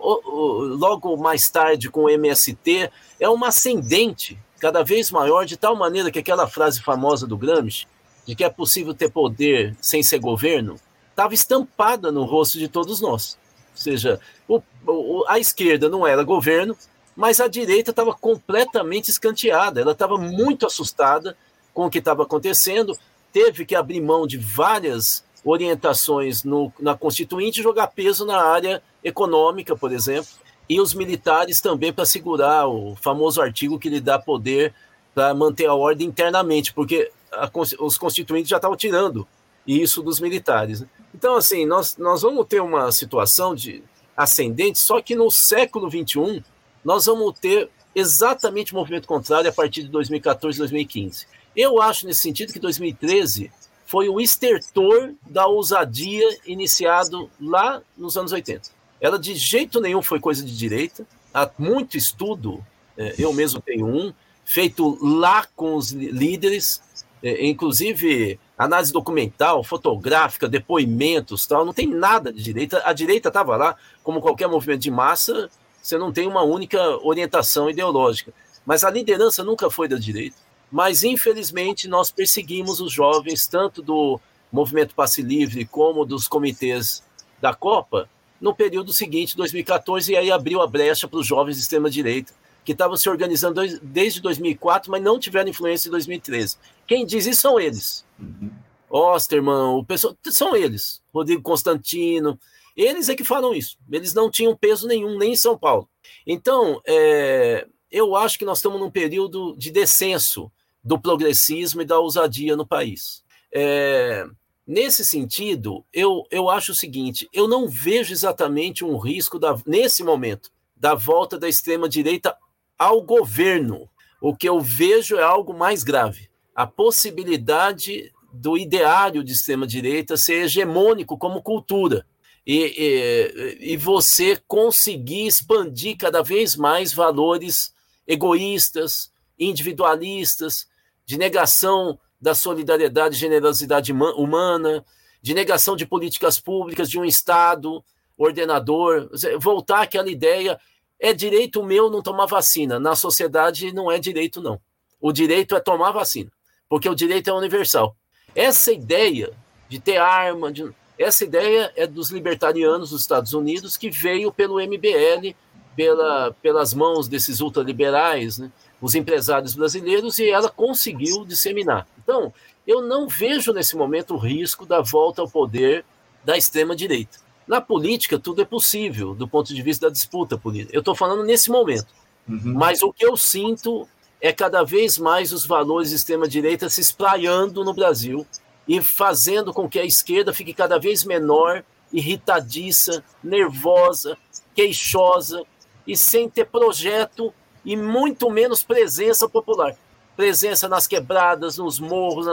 logo mais tarde com o MST, é uma ascendente cada vez maior, de tal maneira que aquela frase famosa do Gramsci, de que é possível ter poder sem ser governo, estava estampada no rosto de todos nós. Ou seja, o, o, a esquerda não era governo, mas a direita estava completamente escanteada, ela estava muito assustada com o que estava acontecendo, teve que abrir mão de várias orientações no, na Constituinte jogar peso na área econômica, por exemplo, e os militares também para segurar o famoso artigo que lhe dá poder para manter a ordem internamente, porque a, os constituintes já estavam tirando isso dos militares. Né? Então, assim, nós, nós vamos ter uma situação de ascendente, só que no século XXI nós vamos ter exatamente o movimento contrário a partir de 2014, 2015. Eu acho nesse sentido que 2013 foi o estertor da ousadia iniciado lá nos anos 80. Ela de jeito nenhum foi coisa de direita, há muito estudo, é, eu mesmo tenho um, feito lá com os líderes, é, inclusive análise documental, fotográfica, depoimentos, tal, não tem nada de direita. A direita estava lá, como qualquer movimento de massa, você não tem uma única orientação ideológica. Mas a liderança nunca foi da direita. Mas, infelizmente, nós perseguimos os jovens, tanto do movimento Passe Livre como dos comitês da Copa, no período seguinte, 2014, e aí abriu a brecha para os jovens de extrema-direita, que estavam se organizando desde 2004, mas não tiveram influência em 2013. Quem diz isso são eles. Uhum. Osterman, o pessoal, são eles. Rodrigo Constantino, eles é que falam isso. Eles não tinham peso nenhum, nem em São Paulo. Então, é, eu acho que nós estamos num período de descenso do progressismo e da ousadia no país. É, nesse sentido, eu, eu acho o seguinte: eu não vejo exatamente um risco, da, nesse momento, da volta da extrema-direita ao governo. O que eu vejo é algo mais grave. A possibilidade do ideário de extrema-direita ser hegemônico como cultura e, e, e você conseguir expandir cada vez mais valores egoístas, individualistas, de negação da solidariedade e generosidade humana, de negação de políticas públicas, de um Estado ordenador, voltar àquela ideia, é direito meu não tomar vacina. Na sociedade não é direito, não. O direito é tomar vacina, porque o direito é universal. Essa ideia de ter arma, de, essa ideia é dos libertarianos dos Estados Unidos, que veio pelo MBL, pela, pelas mãos desses ultraliberais, né, os empresários brasileiros, e ela conseguiu disseminar. Então, eu não vejo nesse momento o risco da volta ao poder da extrema-direita. Na política, tudo é possível, do ponto de vista da disputa política. Eu estou falando nesse momento. Uhum. Mas o que eu sinto é cada vez mais os valores de extrema-direita se espraiando no Brasil e fazendo com que a esquerda fique cada vez menor, irritadiça, nervosa, queixosa e sem ter projeto e muito menos presença popular. Presença nas quebradas, nos morros.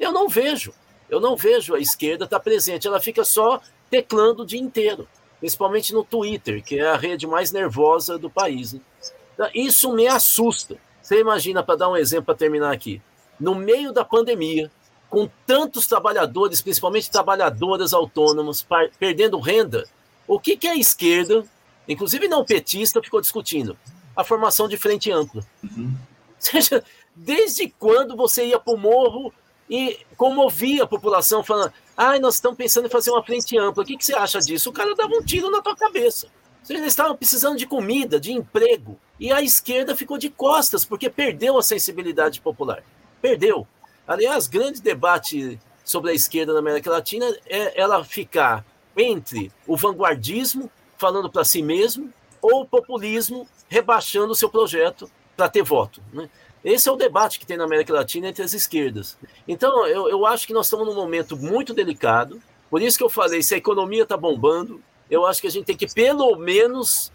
Eu não vejo. Eu não vejo a esquerda estar tá presente. Ela fica só teclando o dia inteiro, principalmente no Twitter, que é a rede mais nervosa do país. Né? Então, isso me assusta. Você imagina, para dar um exemplo para terminar aqui, no meio da pandemia, com tantos trabalhadores, principalmente trabalhadoras autônomas, perdendo renda, o que, que a esquerda, inclusive não petista, ficou discutindo? A formação de frente ampla. Uhum. Ou seja, desde quando você ia para o morro e comovia a população falando, ai, ah, nós estamos pensando em fazer uma frente ampla, o que, que você acha disso? O cara dava um tiro na tua cabeça. Eles estavam precisando de comida, de emprego. E a esquerda ficou de costas, porque perdeu a sensibilidade popular. Perdeu. Aliás, grande debate sobre a esquerda na América Latina é ela ficar entre o vanguardismo, falando para si mesmo, ou populismo rebaixando o seu projeto para ter voto. Né? Esse é o debate que tem na América Latina entre as esquerdas. Então, eu, eu acho que nós estamos num momento muito delicado. Por isso que eu falei, se a economia está bombando, eu acho que a gente tem que, pelo menos,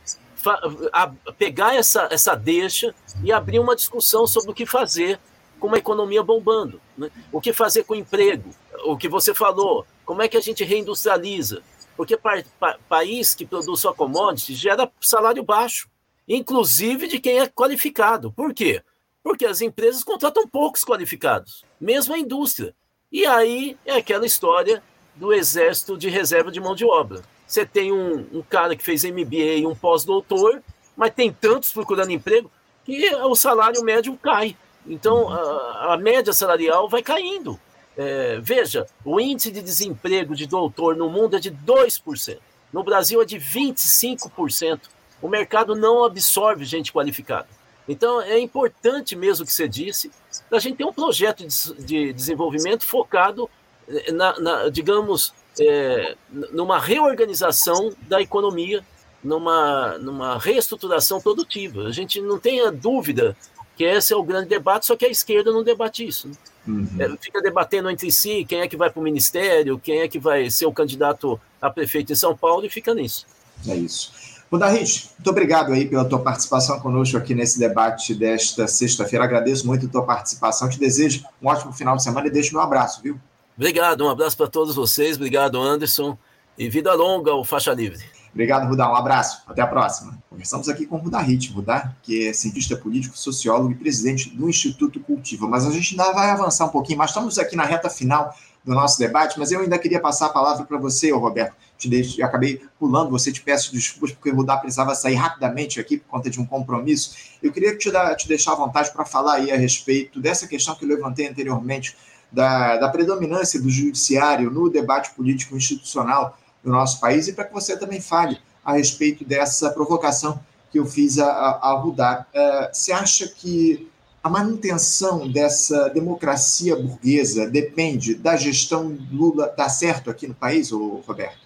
pegar essa, essa deixa e abrir uma discussão sobre o que fazer com uma economia bombando. Né? O que fazer com o emprego? O que você falou, como é que a gente reindustrializa? Porque pa, pa, país que produz só commodity gera salário baixo, inclusive de quem é qualificado. Por quê? Porque as empresas contratam poucos qualificados, mesmo a indústria. E aí é aquela história do exército de reserva de mão de obra. Você tem um, um cara que fez MBA e um pós-doutor, mas tem tantos procurando emprego que o salário médio cai. Então a, a média salarial vai caindo. É, veja, o índice de desemprego de doutor no mundo é de 2%. No Brasil é de 25%. O mercado não absorve gente qualificada. Então, é importante mesmo o que você disse, a gente ter um projeto de, de desenvolvimento focado, eh, na, na digamos, é, numa reorganização da economia, numa, numa reestruturação produtiva. A gente não tenha dúvida que esse é o grande debate, só que a esquerda não debate isso. Né? Uhum. É, fica debatendo entre si quem é que vai para o ministério, quem é que vai ser o candidato a prefeito em São Paulo e fica nisso. É isso. Rich, muito obrigado aí pela tua participação conosco aqui nesse debate desta sexta-feira. Agradeço muito a tua participação. Te desejo um ótimo final de semana e deixo meu abraço, viu? Obrigado, um abraço para todos vocês. Obrigado, Anderson. E vida longa ao Faixa Livre. Obrigado, Rudá. Um abraço. Até a próxima. Conversamos aqui com o Rudahit. Rudá, que é cientista político, sociólogo e presidente do Instituto Cultiva. Mas a gente ainda vai avançar um pouquinho. Mas estamos aqui na reta final do nosso debate, mas eu ainda queria passar a palavra para você, Roberto. Te deixo, acabei pulando você, te peço desculpas, porque o Rudá precisava sair rapidamente aqui por conta de um compromisso. Eu queria te, dar, te deixar à vontade para falar aí a respeito dessa questão que eu levantei anteriormente, da, da predominância do judiciário no debate político institucional do nosso país, e para que você também fale a respeito dessa provocação que eu fiz a, a, a Rudá. Uh, você acha que a manutenção dessa democracia burguesa depende da gestão Lula dar certo aqui no país, ou Roberto?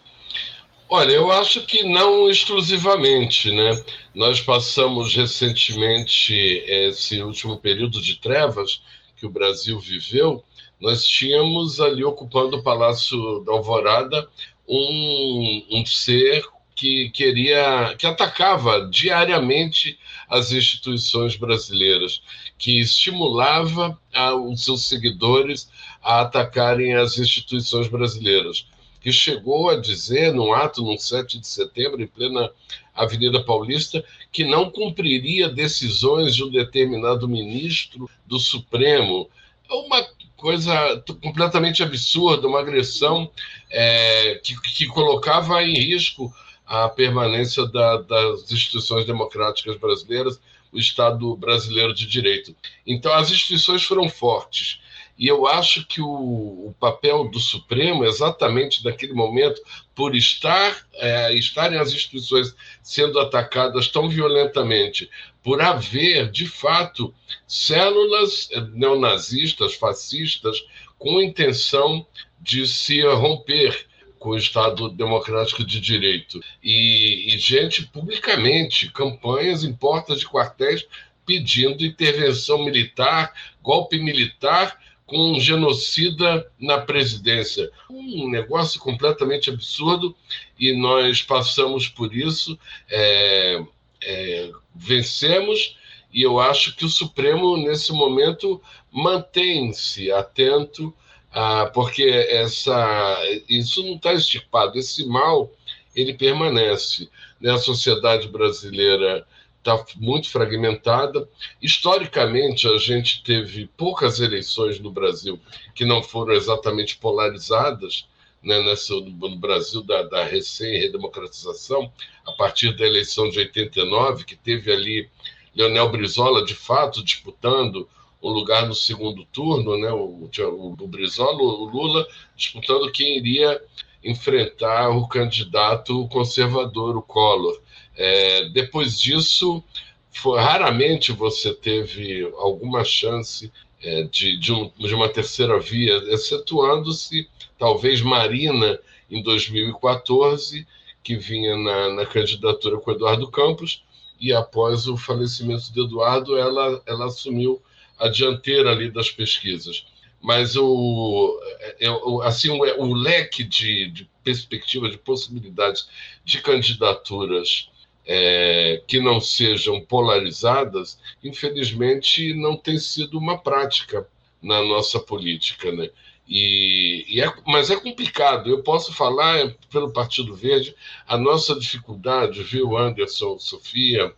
Olha, eu acho que não exclusivamente, né? Nós passamos recentemente esse último período de trevas que o Brasil viveu. Nós tínhamos ali ocupando o Palácio da Alvorada um, um ser que queria, que atacava diariamente as instituições brasileiras, que estimulava a, os seus seguidores a atacarem as instituições brasileiras, que chegou a dizer, num ato, no 7 de setembro, em plena Avenida Paulista, que não cumpriria decisões de um determinado ministro do Supremo. Uma coisa completamente absurda, uma agressão é, que, que colocava em risco a permanência da, das instituições democráticas brasileiras, o Estado brasileiro de direito. Então, as instituições foram fortes. E eu acho que o, o papel do Supremo, exatamente naquele momento, por estar é, estarem as instituições sendo atacadas tão violentamente, por haver, de fato, células é, neonazistas, fascistas, com intenção de se romper com o Estado Democrático de Direito. E, e gente publicamente, campanhas em portas de quartéis pedindo intervenção militar, golpe militar com um genocida na presidência. Um negócio completamente absurdo e nós passamos por isso, é, é, vencemos e eu acho que o Supremo, nesse momento, mantém-se atento ah, porque essa, isso não está estipado, esse mal ele permanece. Né? A sociedade brasileira está muito fragmentada. Historicamente, a gente teve poucas eleições no Brasil que não foram exatamente polarizadas, né, nessa, no Brasil da, da recém-redemocratização, a partir da eleição de 89, que teve ali Leonel Brizola, de fato, disputando um lugar no segundo turno, né? O, o, o Brizola, o Lula disputando quem iria enfrentar o candidato conservador, o Collor. É, depois disso, foi, raramente você teve alguma chance é, de, de, um, de, uma terceira via, excetuando-se talvez Marina em 2014, que vinha na, na candidatura com Eduardo Campos, e após o falecimento de Eduardo, ela, ela assumiu a dianteira ali das pesquisas. Mas o, é, é, assim, o, o leque de, de perspectiva, de possibilidades de candidaturas é, que não sejam polarizadas, infelizmente, não tem sido uma prática na nossa política. Né? E, e é, mas é complicado. Eu posso falar pelo Partido Verde, a nossa dificuldade, viu, Anderson, Sofia,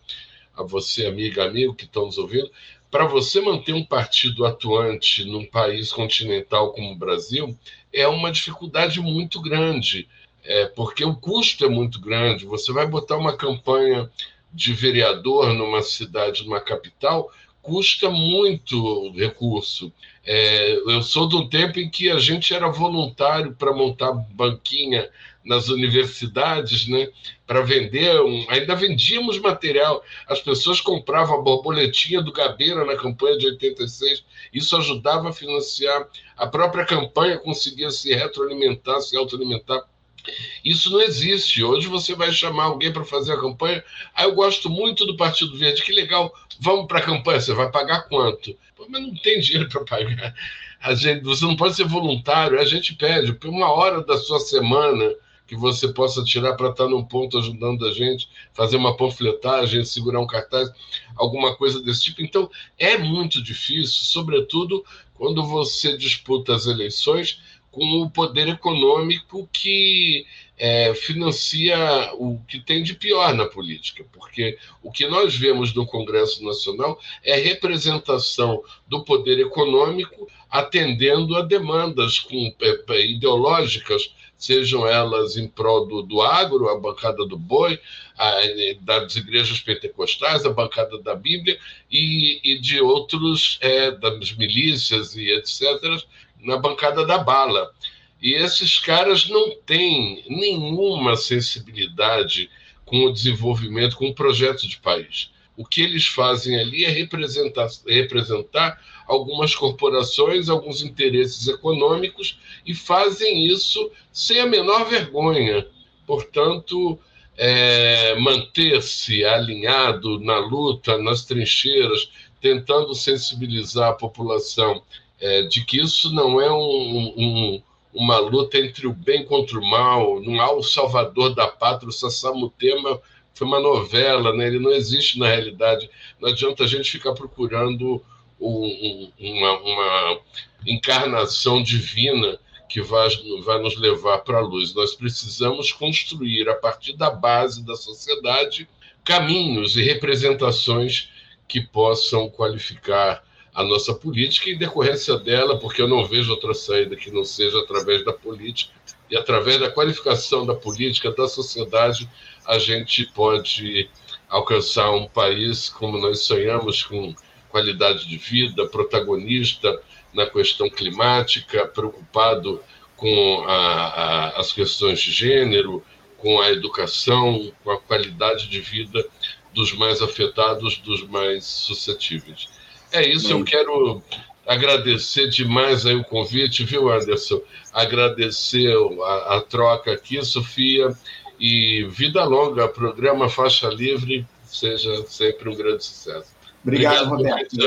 a você, amiga, amigo que estão nos ouvindo, para você manter um partido atuante num país continental como o Brasil, é uma dificuldade muito grande, é, porque o custo é muito grande. Você vai botar uma campanha de vereador numa cidade, numa capital, custa muito recurso. É, eu sou do tempo em que a gente era voluntário para montar banquinha nas universidades, né, para vender, um, ainda vendíamos material. As pessoas compravam a borboletinha do Gabeira na campanha de 86. Isso ajudava a financiar a própria campanha, conseguia se retroalimentar, se autoalimentar. Isso não existe. Hoje você vai chamar alguém para fazer a campanha. Ah, eu gosto muito do Partido Verde, que legal. Vamos para a campanha. Você vai pagar quanto? Pô, mas não tem dinheiro para pagar. A gente, você não pode ser voluntário. A gente pede por uma hora da sua semana que você possa tirar para estar num ponto ajudando a gente, fazer uma panfletagem, segurar um cartaz, alguma coisa desse tipo. Então, é muito difícil, sobretudo quando você disputa as eleições com o poder econômico que é, financia o que tem de pior na política, porque o que nós vemos no Congresso Nacional é representação do poder econômico atendendo a demandas com, é, ideológicas sejam elas em prol do, do agro, a bancada do boi, a, das igrejas pentecostais, a bancada da Bíblia e, e de outros, é, das milícias e etc., na bancada da bala. E esses caras não têm nenhuma sensibilidade com o desenvolvimento, com o projeto de país. O que eles fazem ali é representar, representar algumas corporações, alguns interesses econômicos e fazem isso sem a menor vergonha. Portanto, é, manter-se alinhado na luta, nas trincheiras, tentando sensibilizar a população é, de que isso não é um, um, uma luta entre o bem contra o mal, não há o salvador da pátria, o Sassamutema foi uma novela, né? ele não existe na realidade. Não adianta a gente ficar procurando um, uma, uma, encarnação divina que vai, nos levar para a luz. Nós precisamos construir, a partir da base da sociedade, caminhos e representações que possam qualificar a nossa política em decorrência dela, porque eu não vejo outra saída que não seja através da política e através da qualificação da política, da sociedade, a gente pode alcançar um país como nós sonhamos, com qualidade de vida, protagonista na questão climática, preocupado com a, a, as questões de gênero, com a educação, com a qualidade de vida dos mais afetados, dos mais suscetíveis. É isso, eu quero agradecer demais aí o convite, viu, Anderson? Agradecer a, a troca aqui, Sofia, e vida longa, programa Faixa Livre, seja sempre um grande sucesso. Obrigado, Roberto.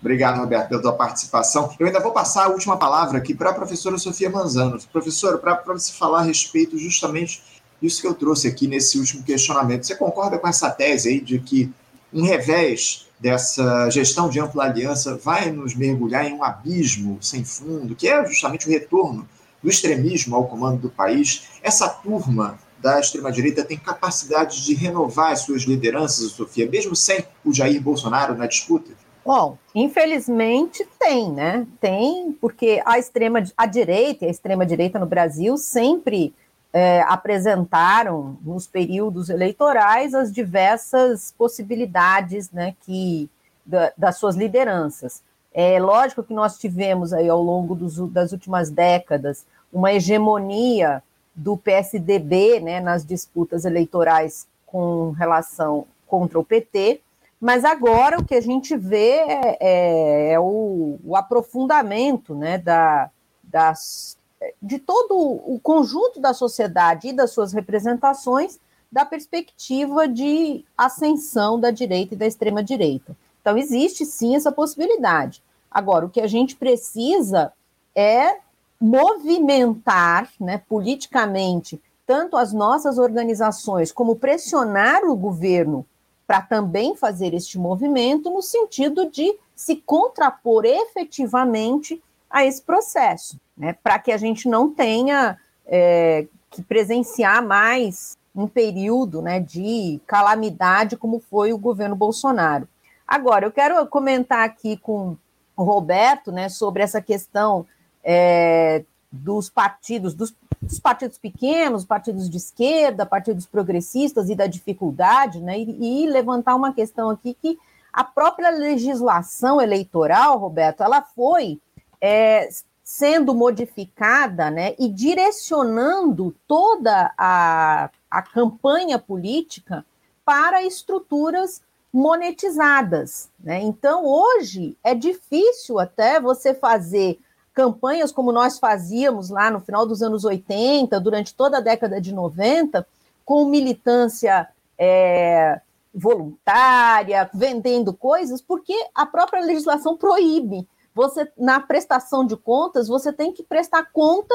Obrigado, Roberto, pela tua participação. Eu ainda vou passar a última palavra aqui para a professora Sofia Manzano. Professora, para você falar a respeito justamente disso que eu trouxe aqui nesse último questionamento. Você concorda com essa tese aí de que um revés dessa gestão de ampla aliança vai nos mergulhar em um abismo sem fundo, que é justamente o retorno do extremismo ao comando do país? Essa turma da extrema-direita tem capacidade de renovar as suas lideranças, Sofia, mesmo sem o Jair Bolsonaro na disputa? Bom, infelizmente tem, né? Tem, porque a extrema a direita e a extrema direita no Brasil sempre é, apresentaram nos períodos eleitorais as diversas possibilidades, né, que da, das suas lideranças. É lógico que nós tivemos aí ao longo dos, das últimas décadas uma hegemonia do PSDB né, nas disputas eleitorais com relação contra o PT, mas agora o que a gente vê é, é, é o, o, aprofundamento né, da, das de todo o conjunto da sociedade e das suas representações da perspectiva de ascensão da direita e da extrema direita. Então existe sim essa possibilidade. Agora, o que a gente precisa é movimentar, né, politicamente, tanto as nossas organizações como pressionar o governo para também fazer este movimento no sentido de se contrapor efetivamente a esse processo, né, para que a gente não tenha é, que presenciar mais um período né, de calamidade como foi o governo Bolsonaro. Agora, eu quero comentar aqui com o Roberto né, sobre essa questão é, dos partidos, dos, dos, partidos pequenos, partidos de esquerda, partidos progressistas e da dificuldade, né, e, e levantar uma questão aqui que a própria legislação eleitoral, Roberto, ela foi é, sendo modificada né, e direcionando toda a, a campanha política para estruturas monetizadas. Né? Então, hoje, é difícil até você fazer campanhas como nós fazíamos lá no final dos anos 80, durante toda a década de 90, com militância é, voluntária, vendendo coisas, porque a própria legislação proíbe você na prestação de contas, você tem que prestar conta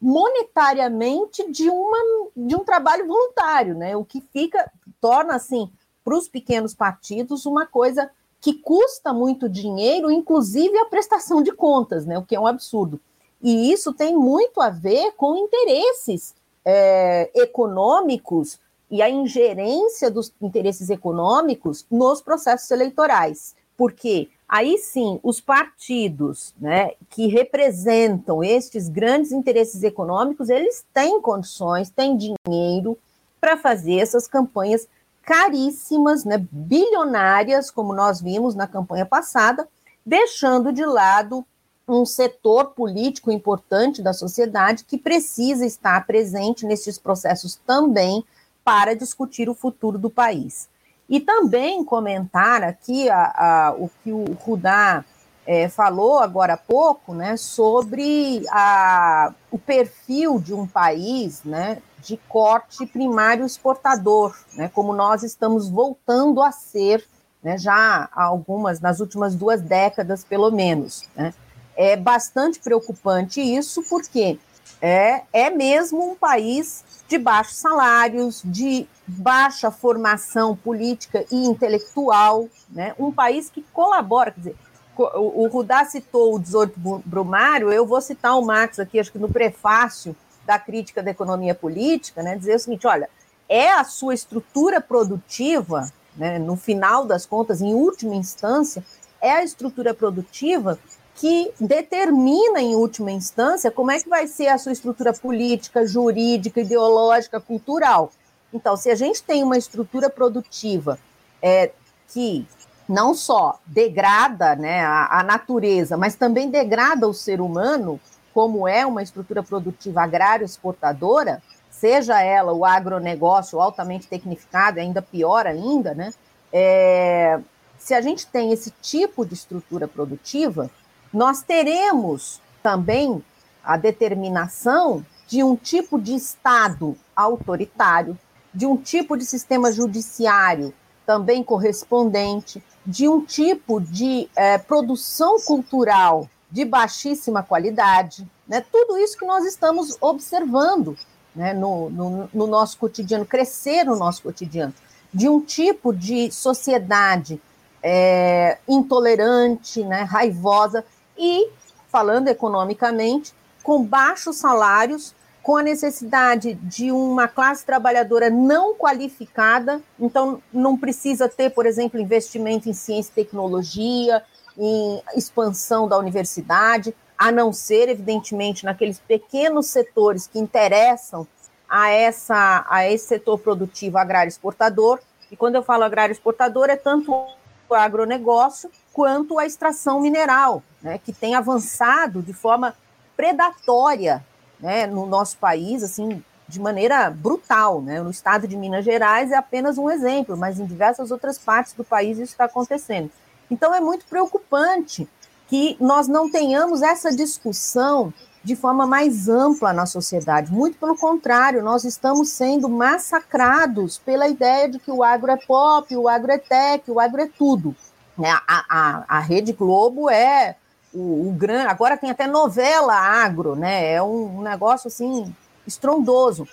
monetariamente de, uma, de um trabalho voluntário, né? O que fica, torna assim, para os pequenos partidos, uma coisa que custa muito dinheiro, inclusive a prestação de contas, né? O que é um absurdo. E isso tem muito a ver com interesses é, econômicos e a ingerência dos interesses econômicos nos processos eleitorais. Porque aí sim, os partidos né, que representam estes grandes interesses econômicos, eles têm condições, têm dinheiro para fazer essas campanhas caríssimas, né, bilionárias, como nós vimos na campanha passada, deixando de lado um setor político importante da sociedade que precisa estar presente nesses processos também para discutir o futuro do país. E também comentar aqui a, a, o que o Rudá é, falou agora há pouco, né, sobre a, o perfil de um país, né, de corte primário exportador, né, como nós estamos voltando a ser, né, já há algumas, nas últimas duas décadas, pelo menos. Né. É bastante preocupante isso, porque é, é mesmo um país de baixos salários, de baixa formação política e intelectual, né? um país que colabora, quer dizer, o, Rudá citou o 18 Brumário, eu vou citar o Marx aqui, acho que no prefácio da crítica da economia política, né, dizer o seguinte, olha, é a sua estrutura produtiva, né, no final das contas, em última instância, é a estrutura produtiva que determina, em última instância, como é que vai ser a sua estrutura política, jurídica, ideológica, cultural. Então, se a gente tem uma estrutura produtiva é, que não só degrada né, a, a, natureza, mas também degrada o ser humano, como é uma estrutura produtiva agrária exportadora, seja ela o agronegócio altamente tecnificado, ainda pior ainda, né? É, se a gente tem esse tipo de estrutura produtiva, nós teremos também a determinação de um tipo de Estado autoritário, de um tipo de sistema judiciário também correspondente, de um tipo de é, produção cultural de baixíssima qualidade, né? tudo isso que nós estamos observando né? no, no, no nosso cotidiano, crescer no nosso cotidiano, de um tipo de sociedade é, intolerante, né? raivosa, e, falando economicamente, com baixos salários, com a necessidade de uma classe trabalhadora não qualificada, então não precisa ter, por exemplo, investimento em ciência e tecnologia, em expansão da universidade, a não ser, evidentemente, naqueles pequenos setores que interessam a, essa, a esse setor produtivo agrário exportador. E quando eu falo agrário exportador, é tanto o agronegócio quanto a extração mineral, né, que tem avançado de forma predatória né, no nosso país, assim, de maneira brutal. Né? No estado de Minas Gerais é apenas um exemplo, mas em diversas outras partes do país isso está acontecendo. Então é muito preocupante que nós não tenhamos essa discussão de forma mais ampla na sociedade. Muito pelo contrário, nós estamos sendo massacrados pela ideia de que o agro é pop, o agro é tech, o agro é tudo. É, a, a, a Rede Globo é o, o grande. Agora tem até novela agro, né? É um, um negócio assim estrondoso.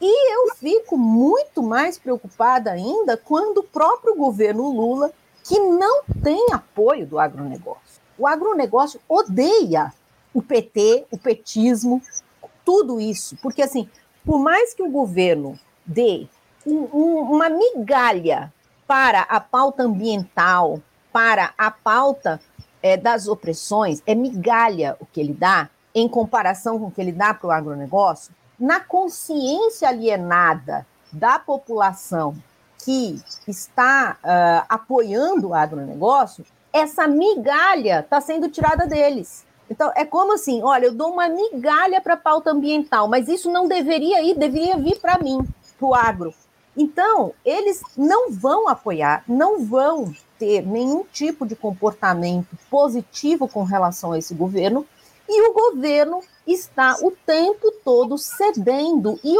E eu fico muito mais preocupada ainda quando o próprio governo Lula, que não tem apoio do agronegócio. O agronegócio odeia o PT, o petismo, tudo isso. Porque, assim, por mais que o governo dê um, um, uma migalha para a pauta ambiental, para a pauta é, das opressões, é migalha o que ele dá em comparação com o que ele dá para o agronegócio, na consciência alienada da população que está uh, apoiando o agronegócio, essa migalha está sendo tirada deles. Então, é como assim: olha, eu dou uma migalha para a pauta ambiental, mas isso não deveria ir, deveria vir para mim, para o agro. Então, eles não vão apoiar, não vão ter nenhum tipo de comportamento positivo com relação a esse governo, e o governo está o tempo todo cedendo e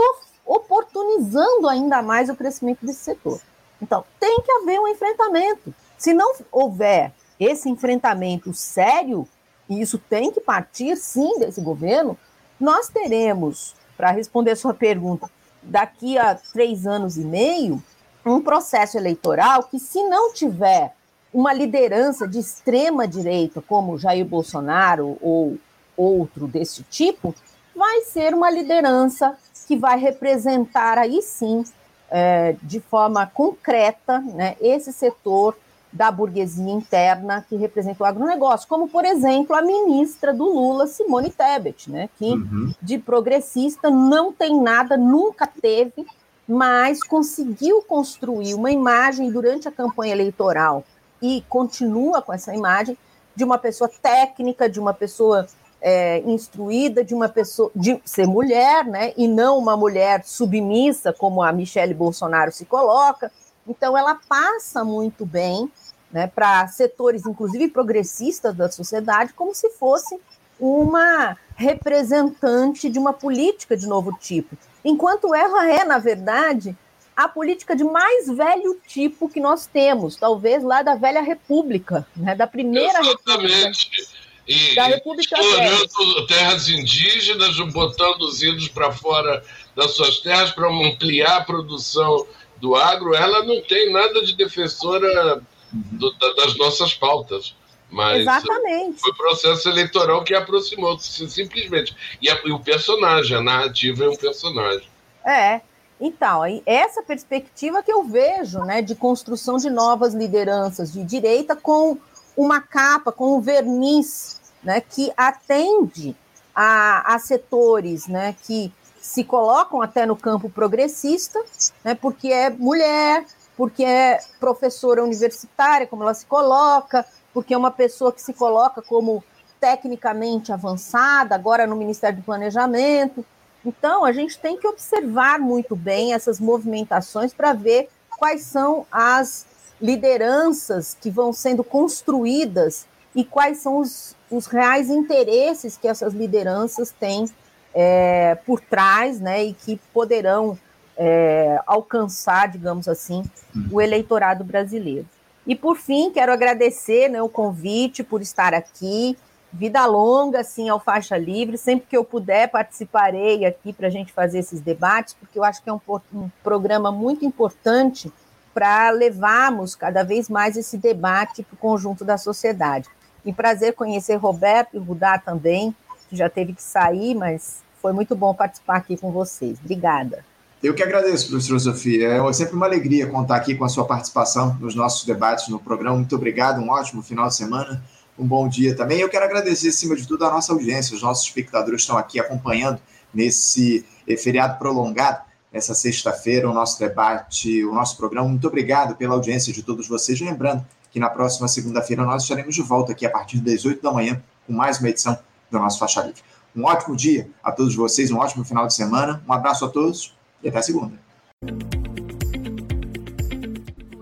oportunizando ainda mais o crescimento desse setor. Então, tem que haver um enfrentamento. Se não houver esse enfrentamento sério, e isso tem que partir sim desse governo, nós teremos, para responder a sua pergunta, daqui a três anos e meio, um processo eleitoral que, se não tiver uma liderança de extrema direita, como Jair Bolsonaro ou outro desse tipo, vai ser uma liderança que vai representar aí sim, é, de forma concreta, né, esse setor da burguesia interna que representa o agronegócio, como, por exemplo, a ministra do Lula, Simone Tebet, né, que uhum. de progressista não tem nada, nunca teve, mas conseguiu construir uma imagem durante a campanha eleitoral e continua com essa imagem de uma pessoa técnica, de uma pessoa é, instruída, de uma pessoa de ser mulher, né, e não uma mulher submissa como a Michelle Bolsonaro se coloca. Então, ela passa muito bem né, para setores, inclusive progressistas da sociedade, como se fosse uma representante de uma política de novo tipo. Enquanto ela é, na verdade, a política de mais velho tipo que nós temos, talvez lá da velha República, né, da primeira Exatamente. República. E, da República explorando terras indígenas, botando os índios para fora das suas terras para ampliar a produção do agro, ela não tem nada de defensora do, das nossas pautas. Mas Exatamente. foi o processo eleitoral que aproximou, simplesmente. E, a, e o personagem, a narrativa é um personagem. É. Então, essa perspectiva que eu vejo, né, de construção de novas lideranças de direita com uma capa, com um verniz, né, que atende a, a setores, né, que se colocam até no campo progressista, né, porque é mulher, porque é professora universitária, como ela se coloca, porque é uma pessoa que se coloca como tecnicamente avançada, agora no Ministério do Planejamento. Então, a gente tem que observar muito bem essas movimentações para ver quais são as lideranças que vão sendo construídas e quais são os, os reais interesses que essas lideranças têm é, por trás, né, e que poderão é, alcançar, digamos assim, o uhum. eleitorado brasileiro. E por fim, quero agradecer né, o convite por estar aqui. Vida longa, assim, ao Faixa Livre. Sempre que eu puder, participarei aqui para a gente fazer esses debates, porque eu acho que é um, um programa muito importante para levarmos cada vez mais esse debate para o conjunto da sociedade. E prazer conhecer Roberto e Rudá também, que já teve que sair, mas foi muito bom participar aqui com vocês. Obrigada. Eu que agradeço, professora Sofia. É sempre uma alegria contar aqui com a sua participação nos nossos debates no programa. Muito obrigado, um ótimo final de semana, um bom dia também. Eu quero agradecer, acima de tudo, a nossa audiência. Os nossos espectadores estão aqui acompanhando nesse eh, feriado prolongado, essa sexta-feira, o nosso debate, o nosso programa. Muito obrigado pela audiência de todos vocês. Lembrando que na próxima segunda-feira nós estaremos de volta aqui a partir das 8 da manhã com mais uma edição do nosso Faixa Livre. Um ótimo dia a todos vocês, um ótimo final de semana. Um abraço a todos e até segunda.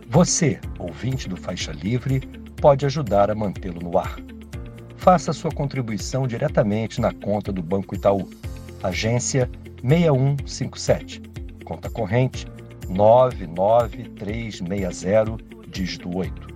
Você, ouvinte do Faixa Livre, pode ajudar a mantê-lo no ar faça sua contribuição diretamente na conta do Banco Itaú, agência 6157, conta corrente 99360, dígito 8.